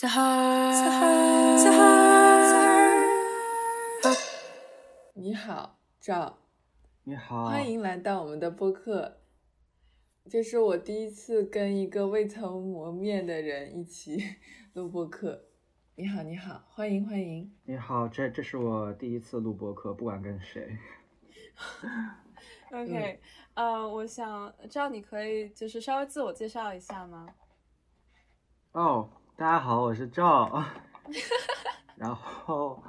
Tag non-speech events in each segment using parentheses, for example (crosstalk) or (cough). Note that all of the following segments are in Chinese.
小孩，小孩，小孩。你好，赵。你好，欢迎来到我们的播客。这是我第一次跟一个未曾磨面的人一起录播客。你好，你好，欢迎欢迎。你好，这这是我第一次录播客，不管跟谁。(laughs) OK，呃，我想知道你可以就是稍微自我介绍一下吗？哦，大家好，我是赵，(laughs) 然后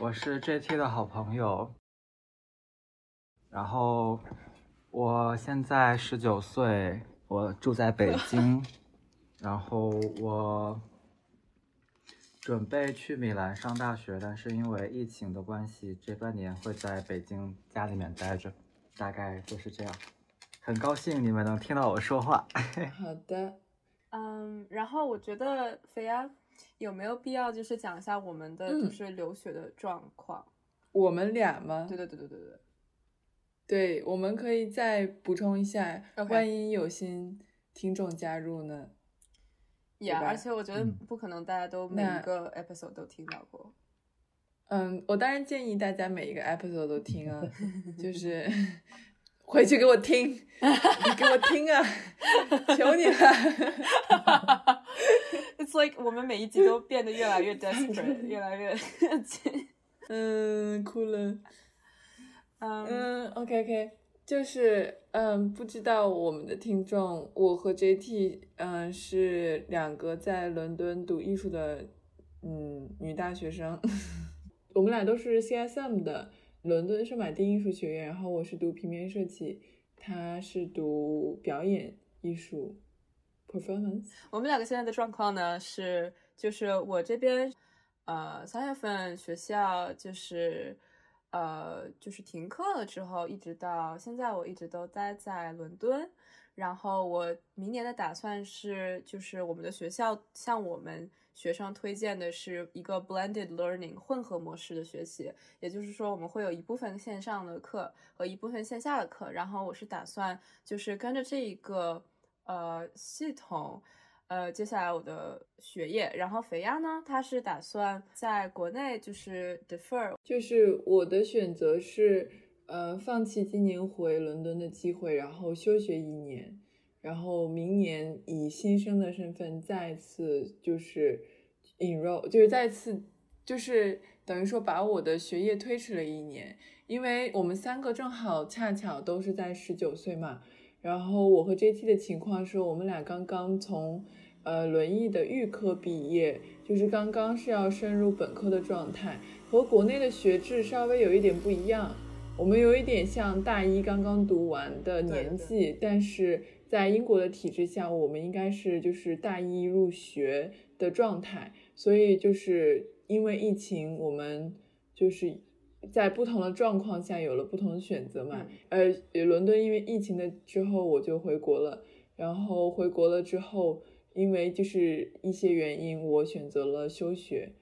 我是 JT 的好朋友，然后我现在十九岁，我住在北京，(laughs) 然后我准备去米兰上大学，但是因为疫情的关系，这半年会在北京家里面待着，大概就是这样。很高兴你们能听到我说话。(laughs) 好的，嗯，然后我觉得肥鸭有没有必要就是讲一下我们的嗯就是留学的状况？我们俩吗？对对对对对对。对，我们可以再补充一下万一有新听众加入呢？也 Yeah，而且我觉得嗯不可能大家都每一个 episode 都听到过。嗯，我当然建议大家每一个 episode 都听啊，(laughs) 就是回去给我听，(laughs) 你给我听啊，(laughs) 求你了。(laughs) It's like 我们每一集都变得越来越 desperate，越来越嗯，哭了。嗯。嗯，OK OK，就是嗯，不知道我们的听众，我和 JT 嗯是两个在伦敦读艺术的嗯女大学生，我们俩都是 CSM 的伦敦圣马丁艺术学院，然后我是读平面设计，他是读表演艺术 performance。我们两个现在的状况呢是，就是我这边，呃，三月份学校就是，呃，就是停课了之后，一直到现在，我一直都待在伦敦。然后我明年的打算是，就是我们的学校向我们学生推荐的是一个 blended learning 混合模式的学习，也就是说我们会有一部分线上的课和一部分线下的课。然后我是打算就是跟着这一个呃系统，呃，接下来我的学业。然后肥鸭呢，他是打算在国内就是 defer，就是我的选择是，呃，放弃今年回伦敦的机会，然后休学一年，然后明年以新生的身份再次就是 enroll，就是再次就是等于说把我的学业推迟了一年，因为我们三个正好恰巧都是在十九岁嘛，然后我和 JT 的情况是我们俩刚刚从呃轮椅的预科毕业，就是刚刚是要升入本科的状态。和国内的学制稍微有一点不一样，我们有一点像大一刚刚读完的年纪，但是在英国的体制下，我们应该是就是大一入学的状态，所以就是因为疫情，我们就是在不同的状况下有了不同的选择嘛。呃，伦敦因为疫情的之后我就回国了，然后回国了之后，因为就是一些原因，我选择了休学。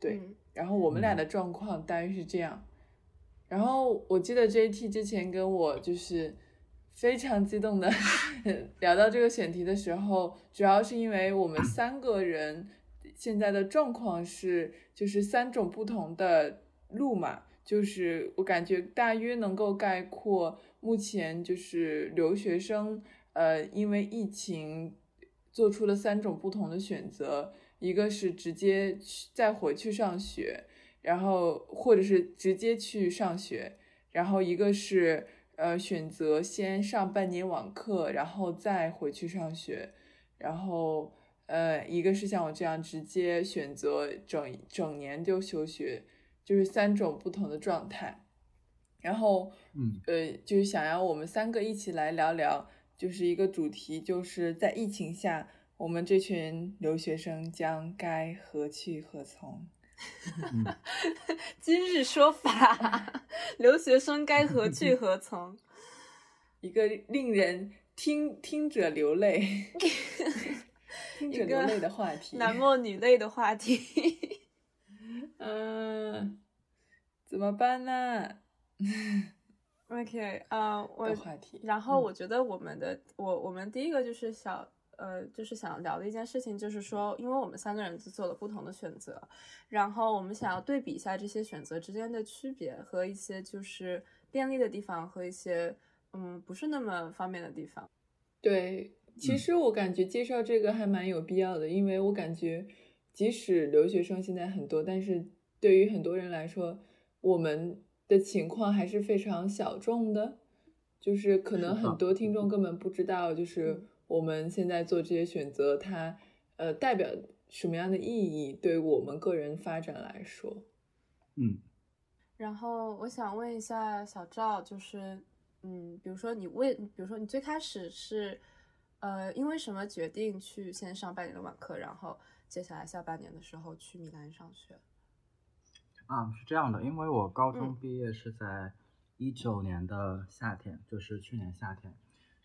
对，嗯然后我们俩的状况大约是这样。然后我记得 JT 之前跟我就是非常激动的 (laughs) 聊到这个选题的时候，主要是因为我们三个人现在的状况是就是三种不同的路嘛，就是我感觉大约能够概括目前就是留学生呃因为疫情做出了三种不同的选择。一个是直接去再回去上学，然后或者是直接去上学，然后一个是呃选择先上半年网课，然后再回去上学，然后呃一个是像我这样直接选择整整年就休学，就是三种不同的状态。然后嗯呃就是想要我们三个一起来聊聊，就是一个主题，就是在疫情下。我们这群留学生将该何去何从？嗯，(laughs) 今日说法，留学生该何去 (laughs) 何从？一个令人听听者流泪、听者流泪 (laughs) 的话题，男莫女泪的话题。嗯，怎么办呢？OK，啊、我的话题。然后嗯我觉得我们的、我我们第一个就是小呃，就是想聊的一件事情，就是说，因为我们三个人都做了不同的选择，然后我们想要对比一下这些选择之间的区别和一些就是便利的地方和一些嗯不是那么方便的地方。对，其实我感觉介绍这个还蛮有必要的，因为我感觉即使留学生现在很多，但是对于很多人来说，我们的情况还是非常小众的，就是可能很。多听众根本不知道，就是我们现在做这些选择，它呃代表什么样的意义，对我们个人发展来说。嗯，然后我想问一下小赵，就是嗯，比如说你为，比如说你最开始是呃因为什么决定去先上半年的网课，然后接下来下半年的时候去米兰上学？啊，是这样的，因为我高中毕业是在一九年的夏天，就是去年夏天，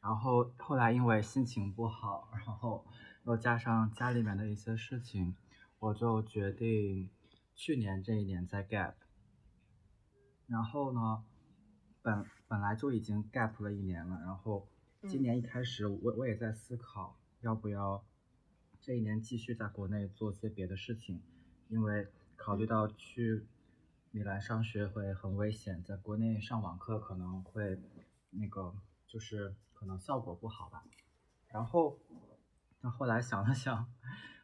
然后后来因为心情不好，然后又加上家里面的一些事情，我就决定去年这一年在 gap。然后呢，本本来就已经 gap 了一年了，然后今年一开始我我也在思考要不要这一年继续在国内做些别的事情，因为考虑到去。米兰上学会很危险，在国内上网课可能会那个就是可能效果不好吧。然后，那后来想了想，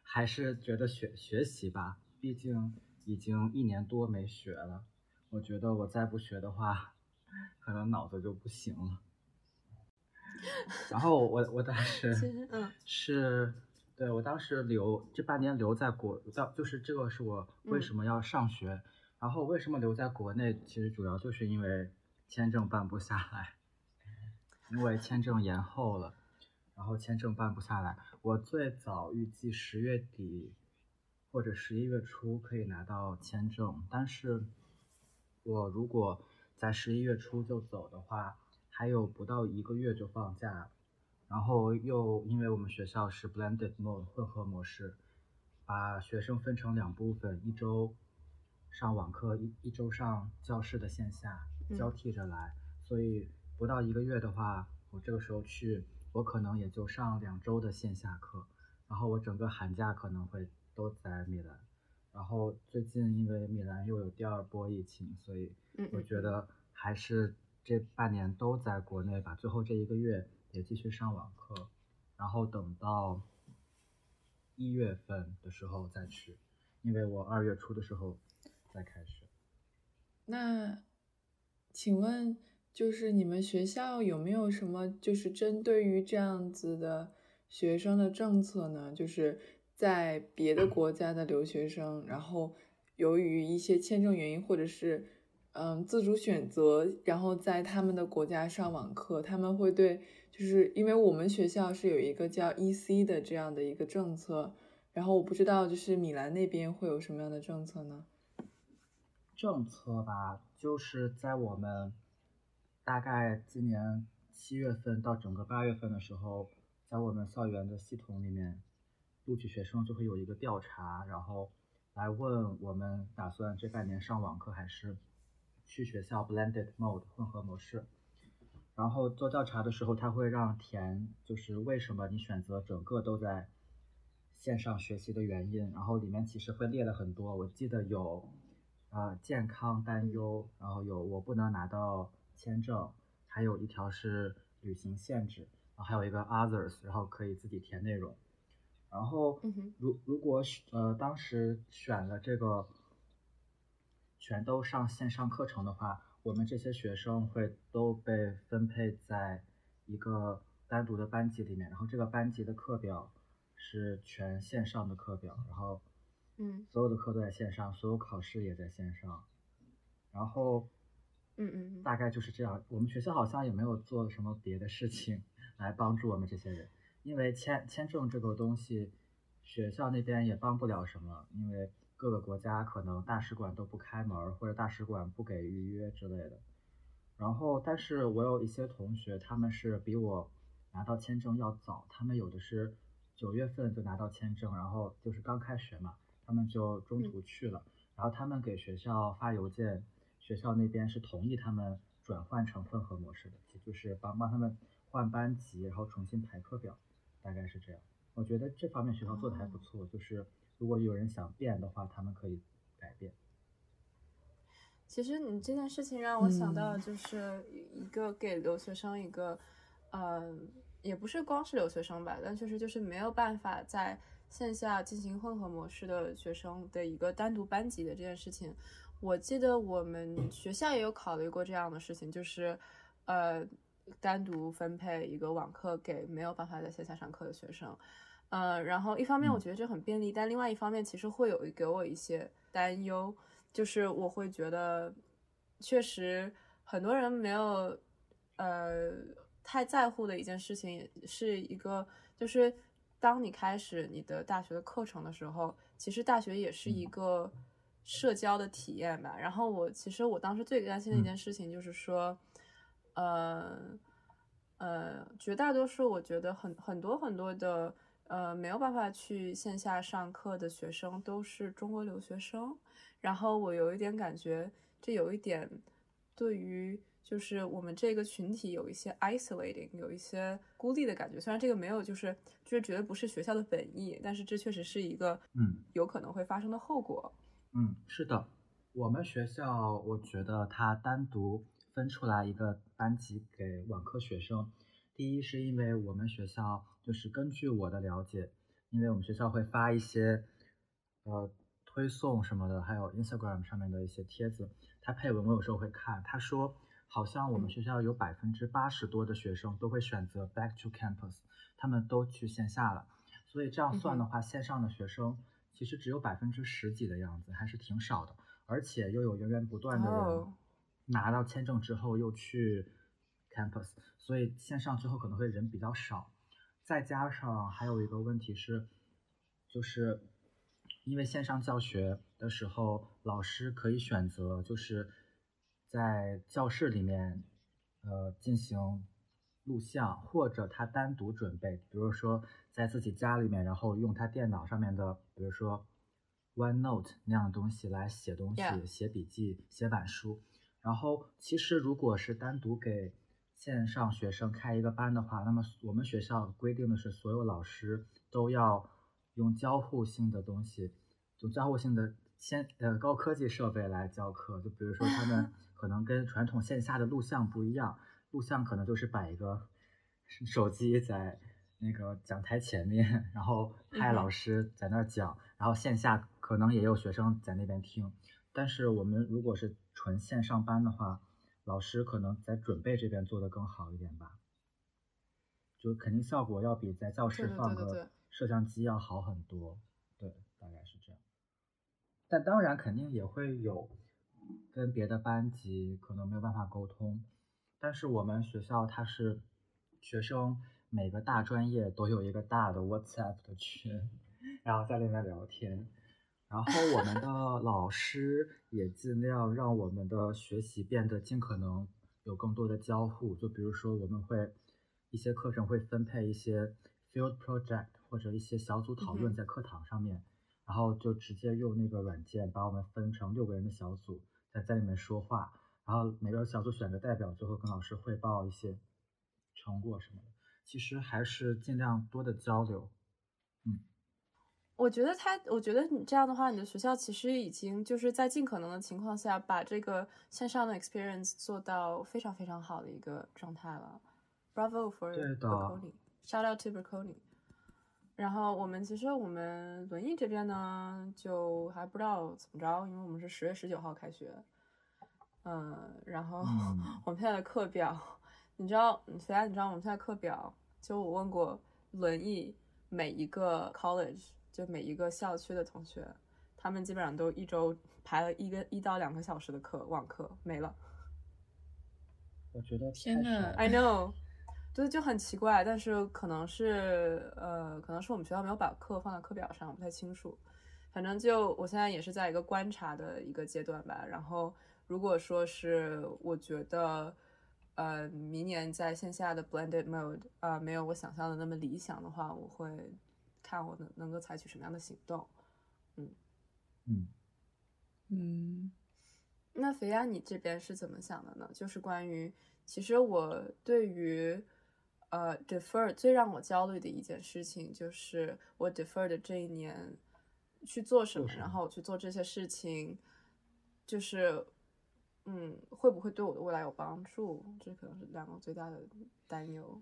还是觉得学学习吧，毕竟已经一年多没学了。我觉得我再不学的话，可能脑子就不行了。然后我我当时是，对我当时留这半年留在国，到就是这个是我为什么要上学。然后为什么留在国内？其实主要就是因为签证办不下来，因为签证延后了，然后签证办不下来。我最早预计十月底或者十一月初可以拿到签证，但是我如果在十一月初就走的话，还有不到一个月就放假，然后又因为我们学校是 blended mode 混合模式，把学生分成两部分，一周。上网课一一周上教室的线下交替着来，所以不到一个月的话，我这个时候去，我可能也就上两周的线下课，然后我整个寒假可能会都在米兰，然后最近因为米兰又有第二波疫情，所以我觉得还是这半年都在国内吧，最后这一个月也继续上网课，然后等到一月份的时候再去，因为我二月初的时候。再开始。那，请问，就是你们学校有没有什么就是针对于这样子的学生的政策呢？就是在别的国家的留学生，然后由于一些签证原因，或者是嗯自主选择，然后在他们的国家上网课，他们会对，就是因为我们学校是有一个叫 EC 的这样的一个政策，然后我不知道就是米兰那边会有什么样的政策呢？政策吧，就是在我们大概今年七月份到整个八月份的时候，在我们校园的系统里面，录取学生就会有一个调查，然后来问我们打算这半年上网课还是去学校 blended mode 混合模式。然后做调查的时候，他会让填就是为什么你选择整个都在线上学习的原因，然后里面其实会列了很多，我记得有。呃，健康担忧，然后有我不能拿到签证，还有一条是旅行限制，然后还有一个 others，然后可以自己填内容。然后，如如果呃当时选了这个，全都上线上课程的话，我们这些学生会都被分配在一个单独的班级里面，然后这个班级的课表是全线上的课表，然后。嗯，所有的课都在线上，所有考试也在线上，然后，嗯嗯，大概就是这样。我们学校好像也没有做什么别的事情来帮助我们这些人，因为签签证这个东西，学校那边也帮不了什么，因为各个国家可能大使馆都不开门，或者大使馆不给预约之类的。然后，但是我有一些同学，他们是比我拿到签证要早，他们有的是九月份就拿到签证，然后就是刚开学嘛。他们就中途去了，然后他们给学校发邮件，学校那边是同意他们转换成混合模式的，也就是帮帮他们换班级，然后重新排课表，大概是这样。我觉得这方面学校做的还不错，就是如果有人想变的话，他们可以改变。其实你这件事情让我想到，就是一个给留学生一个，嗯，也不是光是留学生吧，但确实就是没有办法在线下进行混合模式的学生的一个单独班级的这件事情。我记得我们学校也有考虑过这样的事情，就是呃，单独分配一个网课给没有办法在线下上课的学生。呃，然后一方面我觉得这很便利，但另外一方面其实会有给我一些担忧。就是我会觉得，确实很多人没有呃太在乎的一件事情，是一个就是当你开始你的大学的课程的时候，其实大学也是一个社交的体验吧。然后我其实我当时最担心的一件事情就是说，呃呃，绝大多数我觉得很很多很多的呃没有办法去线下上课的学生都是中国留学生。然后我有一点感觉，这有一点对于就是我们这个群体有一些 isolating，有一些孤立的感觉。虽然这个没有就是就是绝对不是学校的本意，但是这确实是一个嗯有可能会发生的后果。嗯，是的，我们学校我觉得它单独分出来一个班级给网课学生，第一是因为我们学校就是根据我的了解，因为我们学校会发一些呃。推送什么的，还有 Instagram 上面的一些帖子，他配文我有时候会看。他说，好像我们学校有百分之八十多的学生都会选择 back to campus，他们都去线下了。所以这样算的话，线上的学生其实只有百分之十几的样子，还是挺少的。而且又有源源不断的人拿到签证之后又去 campus，所以线上之后可能会人比较少。再加上还有一个问题是，就是。因为线上教学的时候，老师可以选择就是在教室里面，呃，进行录像，或者他单独准备，比如说在自己家里面，然后用他电脑上面的，比如说 OneNote 那样的东西来写东西、写笔记、写板书。然后，其实如果是单独给线上学生开一个班的话，那么我们学校规定的是，所有老师都要用交互性的东西。用交互性的先呃高科技设备来教课，就比如说他们 (laughs) 可能跟传统线下的录像不一样，录像可能就是摆一个手机在那个讲台前面，然后派老师在那儿讲，然后线下可能也有学生在那边听。但是我们如果是纯线上班的话，老师可能在准备这边做的更好一点吧，就肯定效果要比在教室放个摄像机要好很多。对，大概是这样。但当然肯定也会有跟别的班级可能没有办法沟通，但是我们学校它是学生每个大专业都有一个大的 WhatsApp 的群，然后在里面聊天，然后我们的 (laughs) 老师也尽量让我们的学习变得尽可能有更多的交互，就比如说我们会一些课程会分配一些 field project 或者一些小组讨论在课堂上面。然后就直接用那个软件把我们分成六个人的小组，在在里面说话，然后每个小组选个代表，最后跟老师汇报一些成果什么的。其实还是尽量多的交流。嗯，我觉得他，我觉得你这样的话，你的学校其实已经就是在尽可能的情况下，把这个线上的 experience 做到非常非常好的一个状态了。Bravo for Berkoni，shout out to Berkoni。然后我们其实我们轮艺这边呢，就还不知道怎么着，因为我们是十月十九号开学，嗯，然后 (laughs) 我们现在的课表，你知道，虽然你知道我们现在课表，就我问过轮椅每一个 college，就每一个校区的同学，他们基本上都一周排了一个一到两个小时的课，网课没了。(laughs) 我觉得天呐 i know。(laughs) 对，就很奇怪，但是可能是呃，可能是我们学校没有把课放在课表上，我不太清楚。反正就我现在也是在一个观察的一个阶段吧。然后如果说是我觉得呃，明年在线下的 blended mode 啊，没有我想象的那么理想的话，我会看我能能够采取什么样的行动。嗯嗯嗯。那肥鸭，你这边是怎么想的呢？就是关于，其实我对于。呃，defer 最让我焦虑的一件事情就是我 defer 的这一年去做什么，然后去做这些事情，就是嗯，会不会对我的未来有帮助？这可能是两个最大的担忧。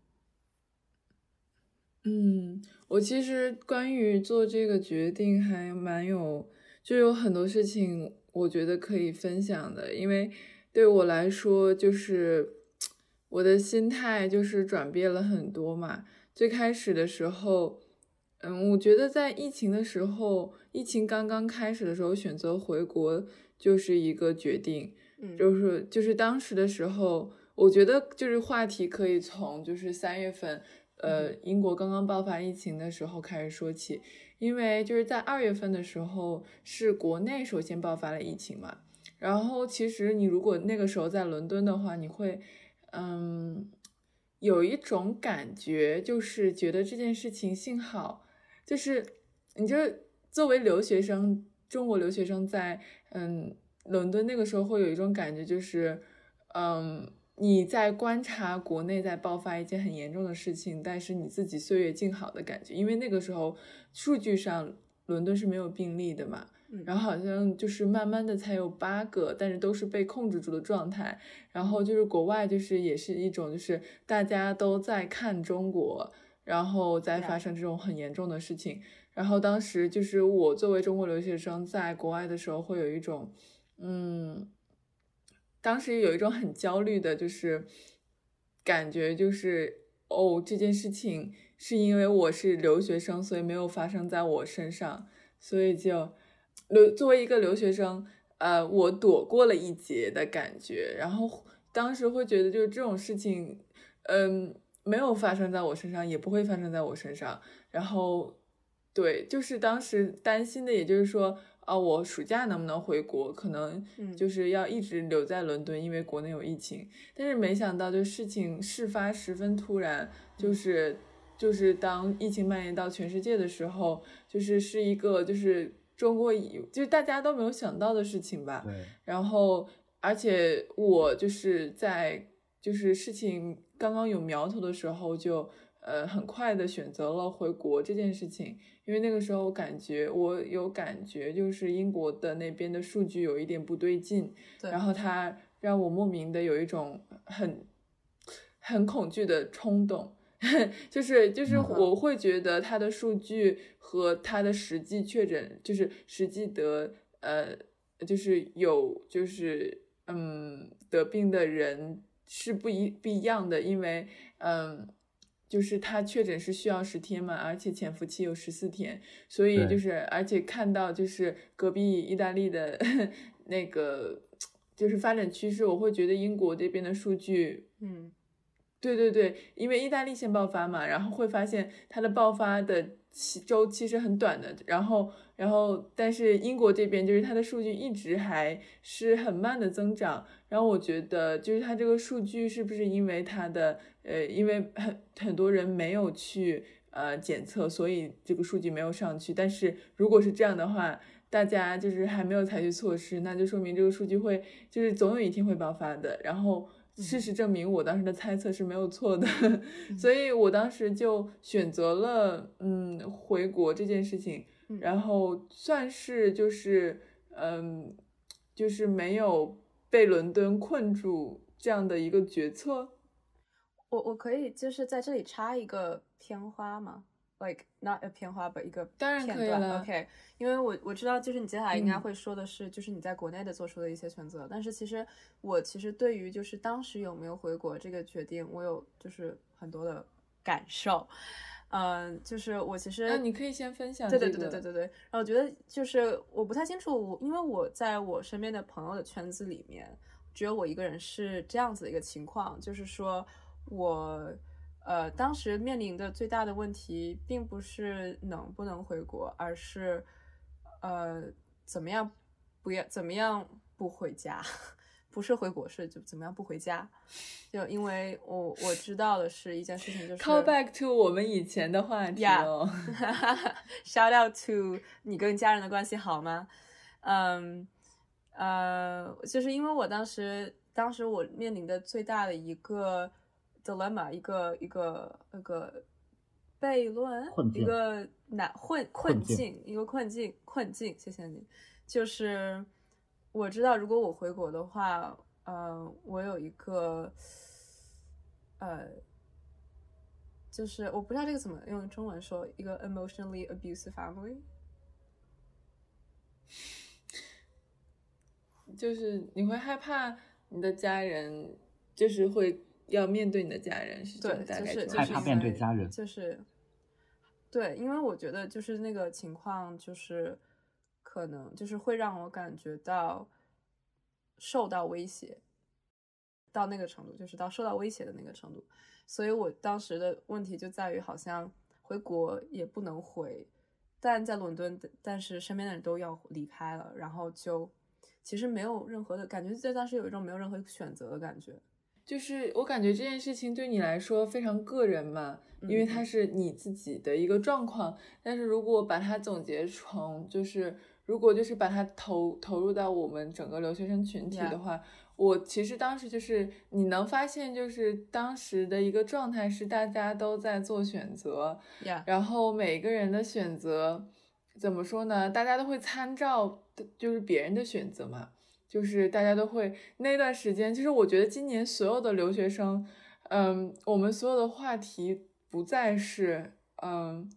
嗯，我其实关于做这个决定还蛮有，就有很多事情我觉得可以分享的，因为对我来说就是。我的心态就是转变了很多嘛。最开始的时候，嗯，我觉得在疫情的时候，疫情刚刚开始的时候，选择回国就是一个决定。嗯，就是就是当时的时候，我觉得就是话题可以从就是三月份，呃，英国刚刚爆发疫情的时候开始说起，因为就是在二月份的时候是国内首先爆发了疫情嘛。然后其实你如果那个时候在伦敦的话，你会。嗯，有一种感觉，就是觉得这件事情幸好，就是你就作为留学生，中国留学生在嗯伦敦那个时候会有一种感觉，就是嗯你在观察国内在爆发一件很严重的事情，但是你自己岁月静好的感觉，因为那个时候数据上伦敦是没有病例的嘛。然后好像就是慢慢的才有八个，但是都是被控制住的状态。然后就是国外就是也是一种就是大家都在看中国，然后再发生这种很严重的事情。然后当时就是我作为中国留学生在国外的时候，会有一种嗯，当时有一种很焦虑的，就是感觉就是哦这件事情是因为我是留学生，所以没有发生在我身上，所以就。留作为一个留学生，呃，我躲过了一劫的感觉，然后当时会觉得就是这种事情，嗯，没有发生在我身上，也不会发生在我身上。然后，对，就是当时担心的，也就是说，啊，我暑假能不能回国？可能就是要一直留在伦敦，因为国内有疫情。但是没想到，就事情事发十分突然，就是就是当疫情蔓延到全世界的时候，就是是一个就是。中国以就是大家都没有想到的事情吧。然后，而且我就是在就是事情刚刚有苗头的时候，就呃很快的选择了回国这件事情，因为那个时候感觉我有感觉，就是英国的那边的数据有一点不对劲，然后它让我莫名的有一种很很恐惧的冲动。(laughs) 就是就是我会觉得他的数据和他的实际确诊，就是实际得呃，就是有就是嗯得病的人是不一不一样的，因为嗯就是他确诊是需要十天嘛，而且潜伏期有十四天，所以就是而且看到就是隔壁意大利的 (laughs) 那个就是发展趋势，我会觉得英国这边的数据嗯。对对对，因为意大利先爆发嘛，然后会发现它的爆发的期周期是很短的，然后然后但是英国这边就是它的数据一直还是很慢的增长，然后我觉得就是它这个数据是不是因为它的呃因为很很多人没有去呃检测，所以这个数据没有上去，但是如果是这样的话，大家就是还没有采取措施，那就说明这个数据会就是总有一天会爆发的，然后。事实证明，我当时的猜测是没有错的，(laughs) 所以我当时就选择了嗯回国这件事情，然后算是就是嗯就是没有被伦敦困住这样的一个决策。我我可以就是在这里插一个片花吗？like not a 片花，but 一个当然可以了。OK，因为我我知道，就是你接下来应该会说的是，就是你在国内的做出的一些选择。但是其实我其实对于就是当时有没有回国这个决定，我有就是很多的感受。嗯，就是我其实那你可以先分享。对对对对对对对。然后我觉得就是我不太清楚，我因为我在我身边的朋友的圈子里面，只有我一个人是这样子的一个情况，就是说我。呃，当时面临的最大的问题，并不是能不能回国，而是，呃，怎么样不要怎么样不回家，(laughs) 不是回国是就怎么样不回家，就因为我我知道的是一件事情，就是 call back to 我们以前的话题哦，(laughs) shout out to 你跟家人的关系好吗？嗯，呃，就是因为我当时当时我面临的最大的一个。dilemma，一个一个那个悖论一个难困困境困境，一个困境困境。谢谢你。就是我知道，如果我回国的话，呃，我有一个呃，就是我不知道这个怎么用中文说，一个 emotionally abusive family。就是你会害怕你的家人，就是会要面对你的家人，是这对，就是就是害怕面对家人就是对，因为我觉得就是那个情况，就是可能就是会让我感觉到受到威胁，到那个程度，就是到受到威胁的那个程度。所以我当时的问题就在于，好像回国也不能回，但在伦敦，但是身边的人都要离开了，然后就其实没有任何的感觉，在当时有一种没有任何选择的感觉。就是我感觉这件事情对你来说非常个人嘛，因为它嗯是你自己的一个状况。但是如果把它总结成，就是如果就是把它投投入到我们整个留学生群体的话我其实当时就是你能发现，就是当时的一个状态是大家都在做选择然后每个人的选择怎么说呢？大家都会参照就是别人的选择嘛，就是大家都会那段时间，其实我觉得今年所有的留学生，嗯，我们所有的话题不再是嗯。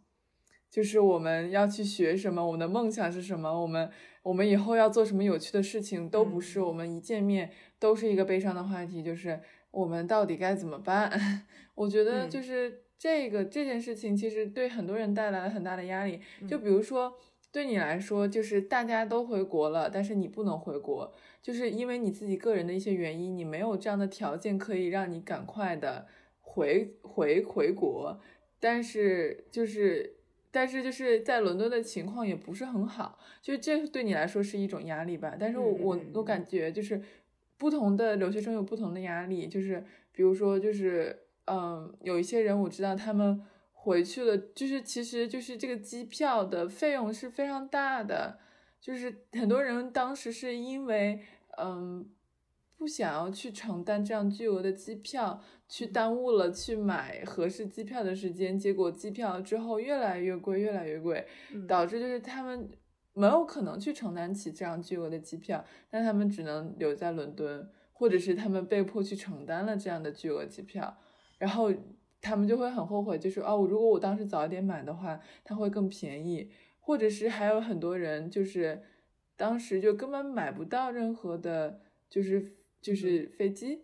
就是我们要去学什么，我们的梦想是什么，我们我们以后要做什么有趣的事情，都不是。嗯我们一见面都是一个悲伤的话题，就是我们到底该怎么办？(laughs) 我觉得嗯就是这个、这件事情，其实对很多人带来了很大的压力。就嗯比如说，对你来说，就是大家都回国了，但是你不能回国，就是因为你自己个人的一些原因，你没有这样的条件可以让你赶快的回回回国。但是就是，但是就是在伦敦的情况也不是很好，就这对你来说是一种压力吧。但是我我我感觉就是不同的留学生有不同的压力，就是比如说就是嗯，有一些人我知道他们回去了，就是其实就是这个机票的费用是非常大的，就是很多人当时是因为嗯不想要去承担这样巨额的机票，去耽误了去买合适机票的时间，结果机票之后越来越贵，越来越贵，嗯。导致就是他们没有可能去承担起这样巨额的机票，那他们只能留在伦敦，或者是他们被迫去承担了这样的巨额机票，然后他们就会很后悔，就是哦，如果我当时早一点买的话，它会更便宜，或者是还有很多人就是当时就根本买不到任何的，就是就是飞机。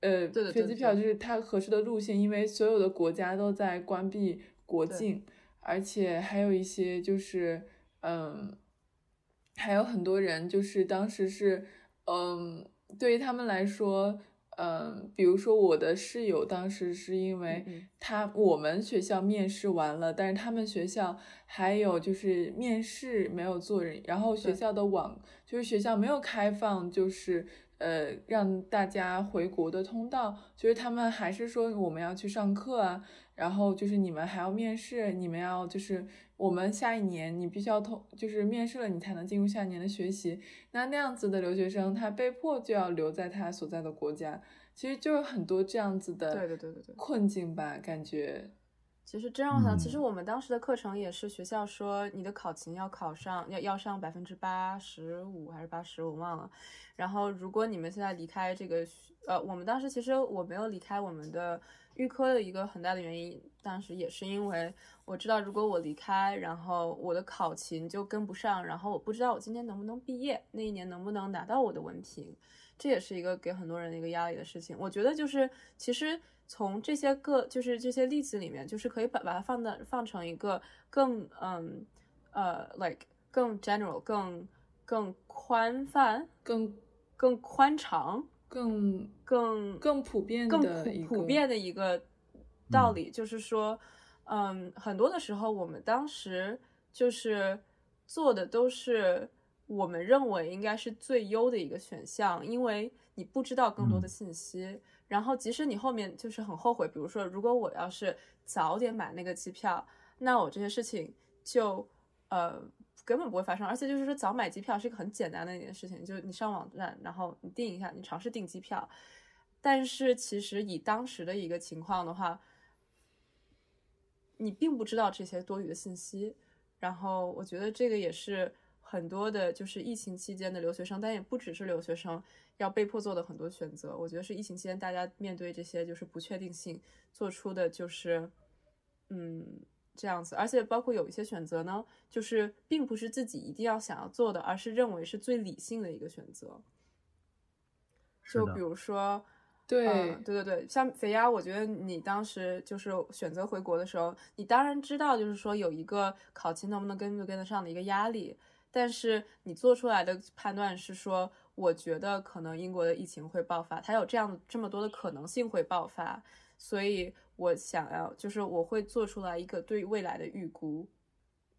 呃，嗯对的对的飞机票就是它合适的路线，因为所有的国家都在关闭国境，而且还有一些就是，嗯，还有很多人就是当时是，嗯，对于他们来说，嗯，比如说我的室友当时是因为他我们学校面试完了，但是他们学校还有就是面试没有做人，然后学校的网就是学校没有开放，就是呃让大家回国的通道，就是他们还是说我们要去上课啊，然后就是你们还要面试，你们要就是我们下一年你必须要通，就是面试了你才能进入下一年的学习。那那样子的留学生，他被迫就要留在他所在的国家，其实就有很多这样子的对对对对对困境吧，感觉。其实这样想，其实嗯我们当时的课程也是学校说你的考勤要考上，要要上百分之八十五还是八十，我忘了。然后如果你们现在离开这个学，呃，我们当时其实我没有离开我们的预科的一个很大的原因，当时也是因为我知道如果我离开，然后我的考勤就跟不上，然后我不知道我今年能不能毕业，那一年能不能拿到我的文凭，这也是一个给很多人的一个压力的事情。我觉得就是其实从这些个就是这些例子里面，就是可以把把它放的放成一个更嗯呃 like 更 general 更更宽泛更更宽敞更更更普遍更普遍的一个道理，就是说，嗯，很多的时候我们当时就是做的都是我们认为应该是最优的一个选项，因为你不知道更多的嗯信息，然后即使你后面就是很后悔，比如说，如果我要是早点买那个机票，那我这些事情就呃。根本不会发生，而且就是说早买机票是一个很简单的一件事情，就是你上网站，然后你订一下，你尝试订机票，但是其实以当时的一个情况的话，你并不知道这些多余的信息。然后我觉得这个也是很多的，就是疫情期间的留学生，但也不只是留学生要被迫做的很多选择。我觉得是疫情期间大家面对这些就是不确定性做出的，就是嗯这样子。而且包括有一些选择呢，就是并不是自己一定要想要做的，而是认为是最理性的一个选择。就比如说。对对对对，像肥鸭，我觉得你当时就是选择回国的时候，你当然知道，就是说有一个考勤能不能跟不跟得上的一个压力，但是你做出来的判断是说，我觉得可能英国的疫情会爆发，它有这样这么多的可能性会爆发，所以我想要就是我会做出来一个对未来的预估。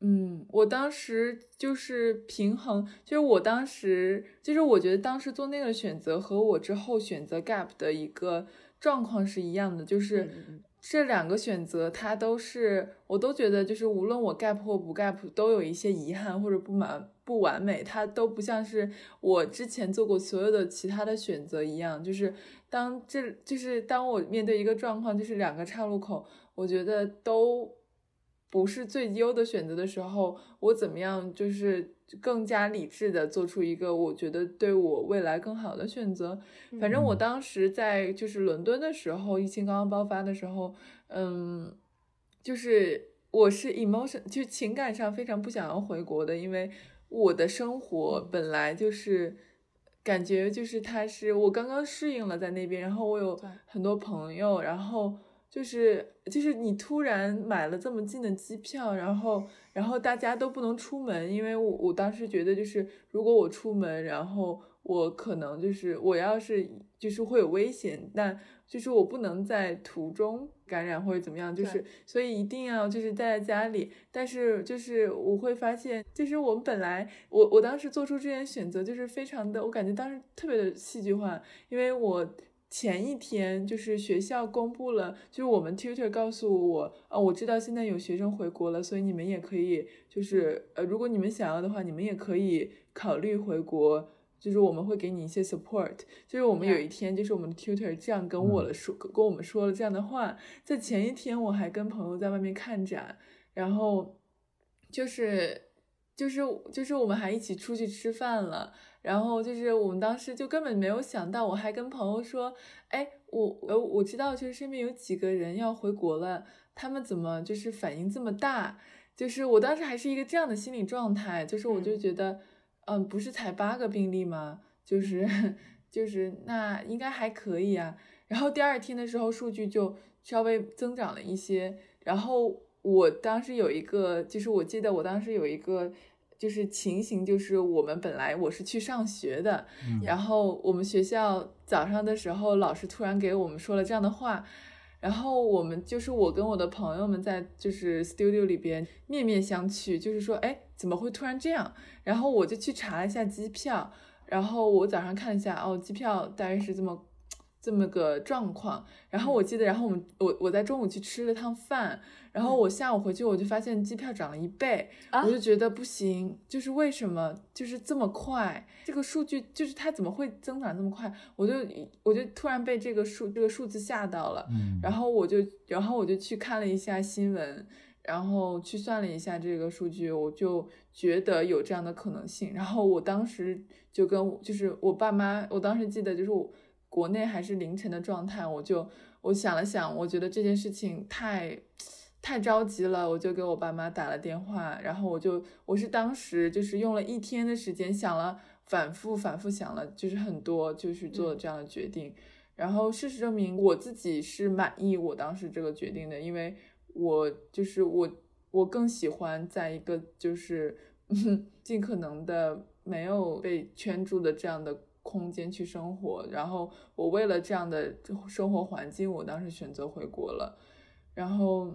嗯，我当时就是平衡，就是我当时就是我觉得当时做那个选择和我之后选择 gap 的一个状况是一样的，就是这两个选择它都是我都觉得就是无论我 gap 或不 gap 都有一些遗憾或者不满不完美，它都不像是我之前做过所有的其他的选择一样，就是当这就是当我面对一个状况，就是两个岔路口，我觉得都。不是最优的选择的时候，我怎么样就是更加理智的做出一个我觉得对我未来更好的选择。反正我当时在就是伦敦的时候，疫情刚刚爆发的时候，嗯，就是我是 emotion 就情感上非常不想要回国的，因为我的生活本来就是感觉就是他是我刚刚适应了在那边，然后我有很多朋友，然后。就是就是你突然买了这么近的机票，然后然后大家都不能出门，因为我我当时觉得就是如果我出门，然后我可能就是我要是就是会有危险，但就是我不能在途中感染或者怎么样，就是所以一定要就是待在家里。但是就是我会发现，就是我们本来我我当时做出这件选择就是非常的，我感觉当时特别的戏剧化，因为我。前一天就是学校公布了，就是我们 tutor 告诉我，啊，我知道现在有学生回国了，所以你们也可以，就是呃，如果你们想要的话，你们也可以考虑回国，就是我们会给你一些 support。就是我们有一天，就是我们的 tutor 这样跟我了说，跟我们说了这样的话。在前一天，我还跟朋友在外面看展，然后就是就是就是我们还一起出去吃饭了。然后就是我们当时就根本没有想到，我还跟朋友说，哎，我我我知道，就是身边有几个人要回国了，他们怎么就是反应这么大？就是我当时还是一个这样的心理状态，就是我就觉得，嗯，不是才八个病例吗？就是 (laughs) 就是那应该还可以啊。然后第二天的时候，数据就稍微增长了一些。然后我当时有一个，就是我记得我当时有一个。就是情形，就是我们本来我是去上学的，然后我们学校早上的时候，老师突然给我们说了这样的话，然后我们就是我跟我的朋友们在就是 studio 里边面面相觑，就是说，哎，怎么会突然这样？然后我就去查了一下机票，然后我早上看了一下，哦，机票大概是这么这么个状况。然后我记得，然后我们我我在中午去吃了趟饭。然后我下午回去，我就发现机票涨了一倍，我就觉得不行，就是为什么就是这么快？这个数据就是它怎么会增长这么快？我就我就突然被这个数这个数字吓到了，然后我就然后我就去看了一下新闻，然后去算了一下这个数据，我就觉得有这样的可能性。然后我当时就跟就是我爸妈，我当时记得就是我国内还是凌晨的状态，我就我想了想，我觉得这件事情太。太着急了，我就给我爸妈打了电话，然后我就我是当时就是用了一天的时间想了，反复反复想了，就是很多，就是做了这样的决定。然后事实证明，我自己是满意我当时这个决定的，因为我就是我我更喜欢在一个就是 (laughs) 尽可能的没有被圈住的这样的空间去生活。然后我为了这样的生活环境，我当时选择回国了，然后。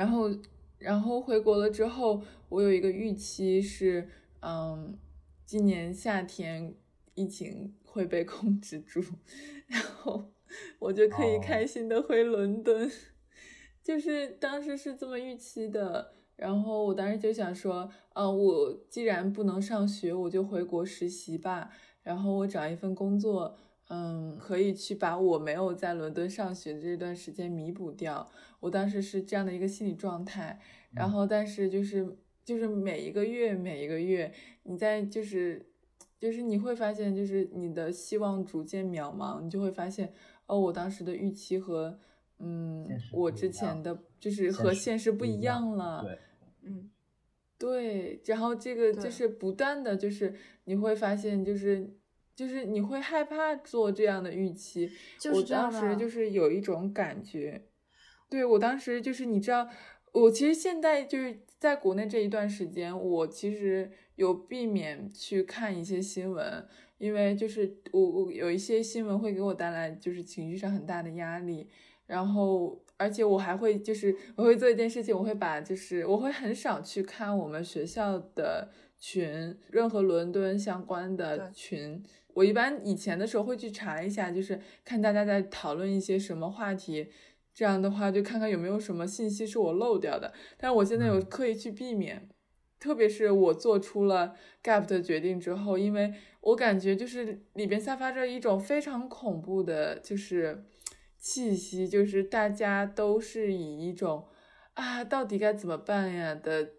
然后，然后回国了之后，我有一个预期是，嗯，今年夏天疫情会被控制住，然后我就可以开心的回伦敦，(laughs) 就是当时是这么预期的。然后我当时就想说，呃，我既然不能上学，我就回国实习吧。然后我找一份工作，嗯，可以去把我没有在伦敦上学的这段时间弥补掉。我当时是这样的一个心理状态。然后，但是就是就是每一个月每一个月，你在就是就是你会发现，就是你的希望逐渐渺茫，你就会发现，哦，我当时的预期和嗯，我之前的就是和现实不一样了。对，嗯，对。然后这个就是不断的就是你会发现，就是就是你会害怕做这样的预期。就是我当时就是有一种感觉，对我当时就是你知道，我其实现在就是在国内这一段时间，我其实有避免去看一些新闻，因为就是我我有一些新闻会给我带来就是情绪上很大的压力，然后而且我还会就是我会做一件事情，我会把就是我会很少去看我们学校的群，任何伦敦相关的群。我一般以前的时候会去查一下，就是看大家在讨论一些什么话题，这样的话就看看有没有什么信息是我漏掉的。但是我现在有嗯。刻意去避免，特别是我做出了 gap 的决定之后，因为我感觉就是里边散发着一种非常恐怖的，就是气息，就是大家都是以一种啊，到底该怎么办呀？的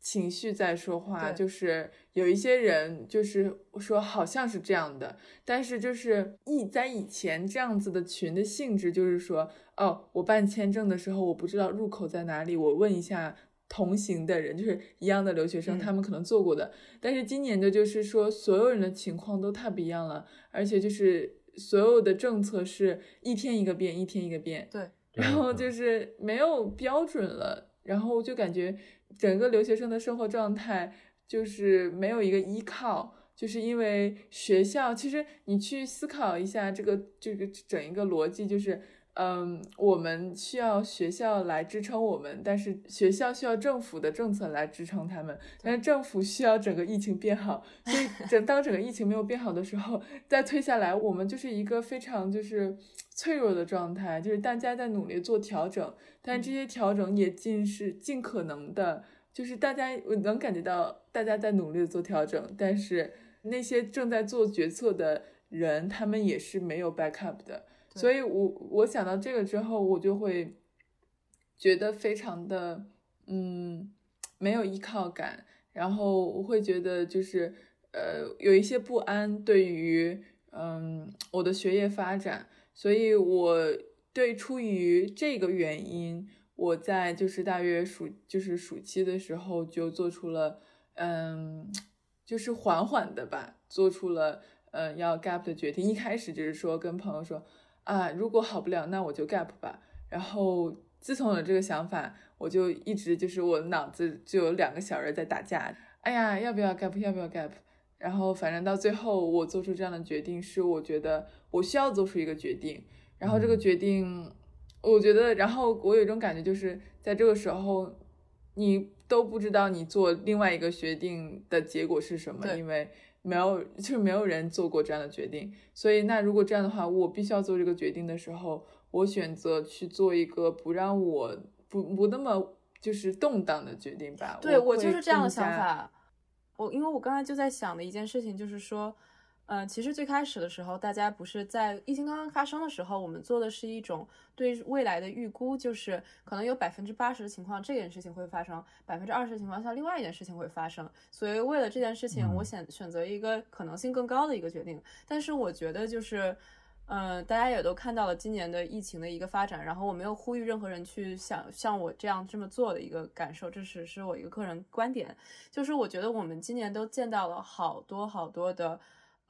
情绪在说话，就是有一些人就是说好像是这样的，但是就是以在以前这样子的群的性质，就是说，哦，我办签证的时候我不知道入口在哪里，我问一下同行的人，就是一样的留学生，嗯他们可能做过的。但是今年的就是说，所有人的情况都太不一样了，而且就是所有的政策是一天一个变，一天一个变。对，然后就是没有标准了，然后就感觉整个留学生的生活状态就是没有一个依靠，就是因为学校，其实你去思考一下这个这个整一个逻辑，就是嗯，我们需要学校来支撑我们，但是学校需要政府的政策来支撑他们，但是政府需要整个疫情变好，(laughs) 所以整当整个疫情没有变好的时候，再退下来，我们就是一个非常就是脆弱的状态，就是大家在努力做调整，但这些调整也尽是尽可能的，就是大家我能感觉到大家在努力的做调整，但是那些正在做决策的人，他们也是没有 backup 的。所以我我想到这个之后，我就会觉得非常的嗯没有依靠感，然后我会觉得就是呃有一些不安对于嗯我的学业发展，所以我对出于这个原因，我在就是大约暑就是暑期的时候就做出了嗯就是缓缓的吧，做出了嗯要 gap 的决定。一开始就是说跟朋友说啊，如果好不了，那我就 gap 吧。然后自从有这个想法，我就一直就是我脑子就有两个小人在打架。哎呀，要不要 gap？要不要 gap？然后反正到最后，我做出这样的决定，是我觉得我需要做出一个决定。然后这个决定，我觉得，然后我有一种感觉，就是在这个时候，你都不知道你做另外一个决定的结果是什么，因为没有，(laughs) 就是没有人做过这样的决定。所以，那如果这样的话，我必须要做这个决定的时候，我选择去做一个不让我不不那么就是动荡的决定吧。对我会就是这样的。想法。我因为我刚才就在想的一件事情，就是说，呃，其实最开始的时候，大家不是在疫情刚刚发生的时候，我们做的是一种对未来的预估，就是可能有百分之八十的情况这件事情会发生，百分之二十的情况下另外一件事情会发生。所以为了这件事情，嗯我选选择一个可能性更高的一个决定。但是我觉得就是。嗯，大家也都看到了今年的疫情的一个发展，然后我没有呼吁任何人去想像我这样这么做的一个感受，这只是我一个个人观点。就是我觉得我们今年都见到了好多好多的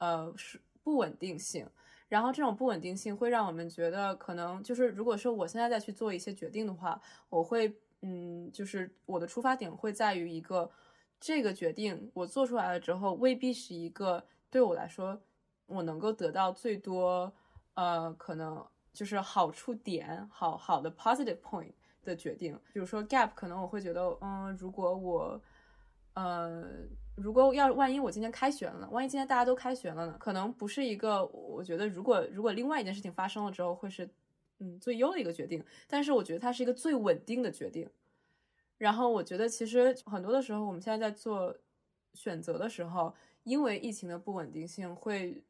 呃是不稳定性，然后这种不稳定性会让我们觉得可能就是如果说我现在再去做一些决定的话，我会嗯，就是我的出发点会在于一个这个决定我做出来了之后，未必是一个对我来说我能够得到最多呃可能就是好处点好好的 positive point 的决定，比如说 gap，可能我会觉得嗯，如果我呃，如果要万一我今天开学了呢？万一今天大家都开学了呢？可能不是一个，我觉得如果如果另外一件事情发生了之后，会是嗯最优的一个决定。但是我觉得它是一个最稳定的决定。然后我觉得其实很多的时候，我们现在在做选择的时候，因为疫情的不稳定性会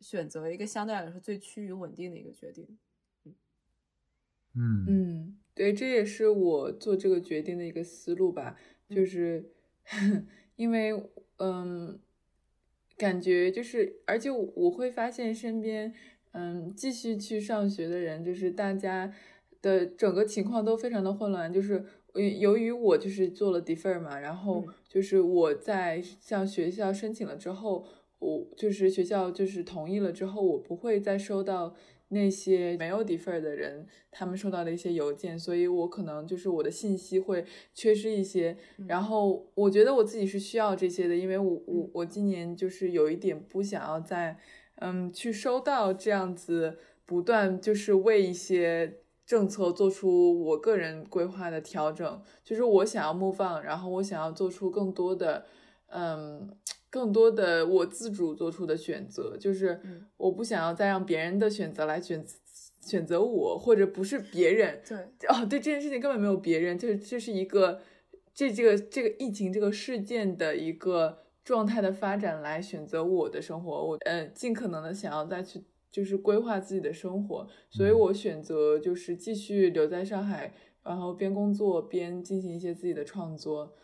选择一个相对来说最趋于稳定的一个决定。嗯嗯，对，这也是我做这个决定的一个思路吧，就是因为嗯，感觉就是，而且我会发现身边嗯继续去上学的人，就是大家的整个情况都非常的混乱，就是由于我就是做了 defer 嘛，然后就是我在向学校申请了之后，我就是学校就是同意了之后，我不会再收到。那些没有 defer 的人，他们收到的一些邮件，所以我可能就是我的信息会缺失一些。然后我觉得我自己是需要这些的，因为我我我今年就是有一点不想要再嗯去收到这样子不断就是为一些政策做出我个人规划的调整，就是我想要 move on，然后我想要做出更多的嗯。更多的我自主做出的选择，就是我不想要再让别人的选择来选选择我，或者不是别人。对，哦，对，这件事情根本没有别人，就是这是一个这这个这个疫情这个事件的一个状态的发展来选择我的生活。我嗯，尽可能的想要再去就是规划自己的生活，所以我选择就是继续留在上海，然后边工作边进行一些自己的创作，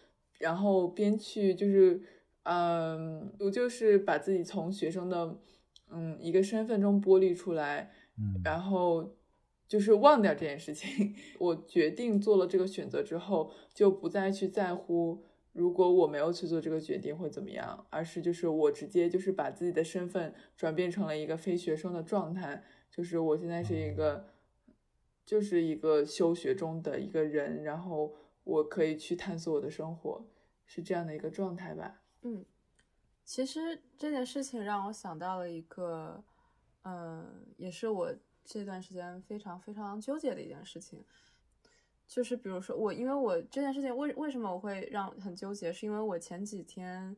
然后边去就是。嗯，我就是把自己从学生的嗯一个身份中剥离出来，嗯，然后就是忘掉这件事情。(laughs) 我决定做了这个选择之后，就不再去在乎如果我没有去做这个决定会怎么样，而是就是我直接就是把自己的身份转变成了一个非学生的状态，就是我现在是一个就是一个休学中的一个人，然后我可以去探索我的生活，是这样的一个状态吧。嗯，其实这件事情让我想到了一个，嗯，也是我这段时间非常非常纠结的一件事情，就是比如说我，因为我这件事情为为什么我会让很纠结，是因为我前几天，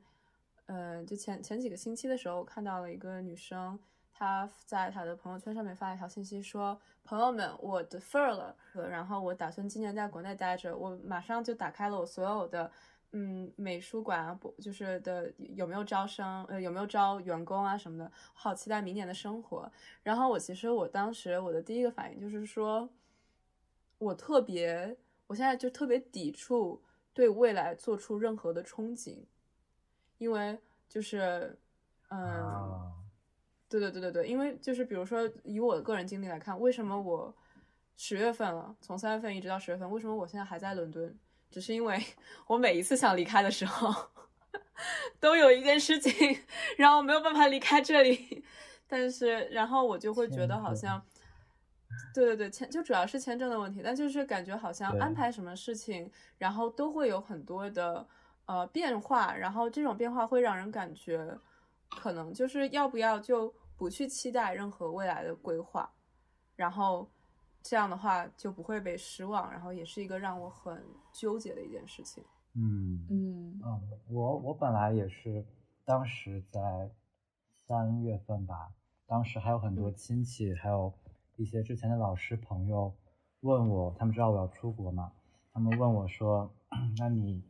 嗯，就前前几个星期的时候看到了一个女生，她在她的朋友圈上面发了一条信息说：“朋友们，我 defer 了，然后我打算今年在国内待着，我马上就打开了我所有的。”嗯，美术馆啊，不就是的有没有招生？呃，有没有招员工啊什么的？好期待明年的生活。然后我其实我当时我的第一个反应就是说，我特别，我现在就特别抵触对未来做出任何的憧憬，因为就是，嗯，对对对对对，因为就是比如说以我的个人经历来看，为什么我十月份了，从三月份一直到十月份，为什么我现在还在伦敦？只是因为 (laughs) 我每一次想离开的时候，都有一件事情让我没有办法离开这里。但是，然后我就会觉得好像，对对对，签就主要是签证的问题。但就是感觉好像安排什么事情，然后都会有很多的呃变化。然后这种变化会让人感觉，可能就是要不要就不去期待任何未来的规划，然后。这样的话就不会被失望，然后也是一个让我很纠结的一件事情。嗯嗯嗯，我我本来也是，当时在三月份吧，当时还有很多亲戚，还有一些之前的老师朋友问我，他们知道我要出国嘛，他们问我说，(clears throat) 那你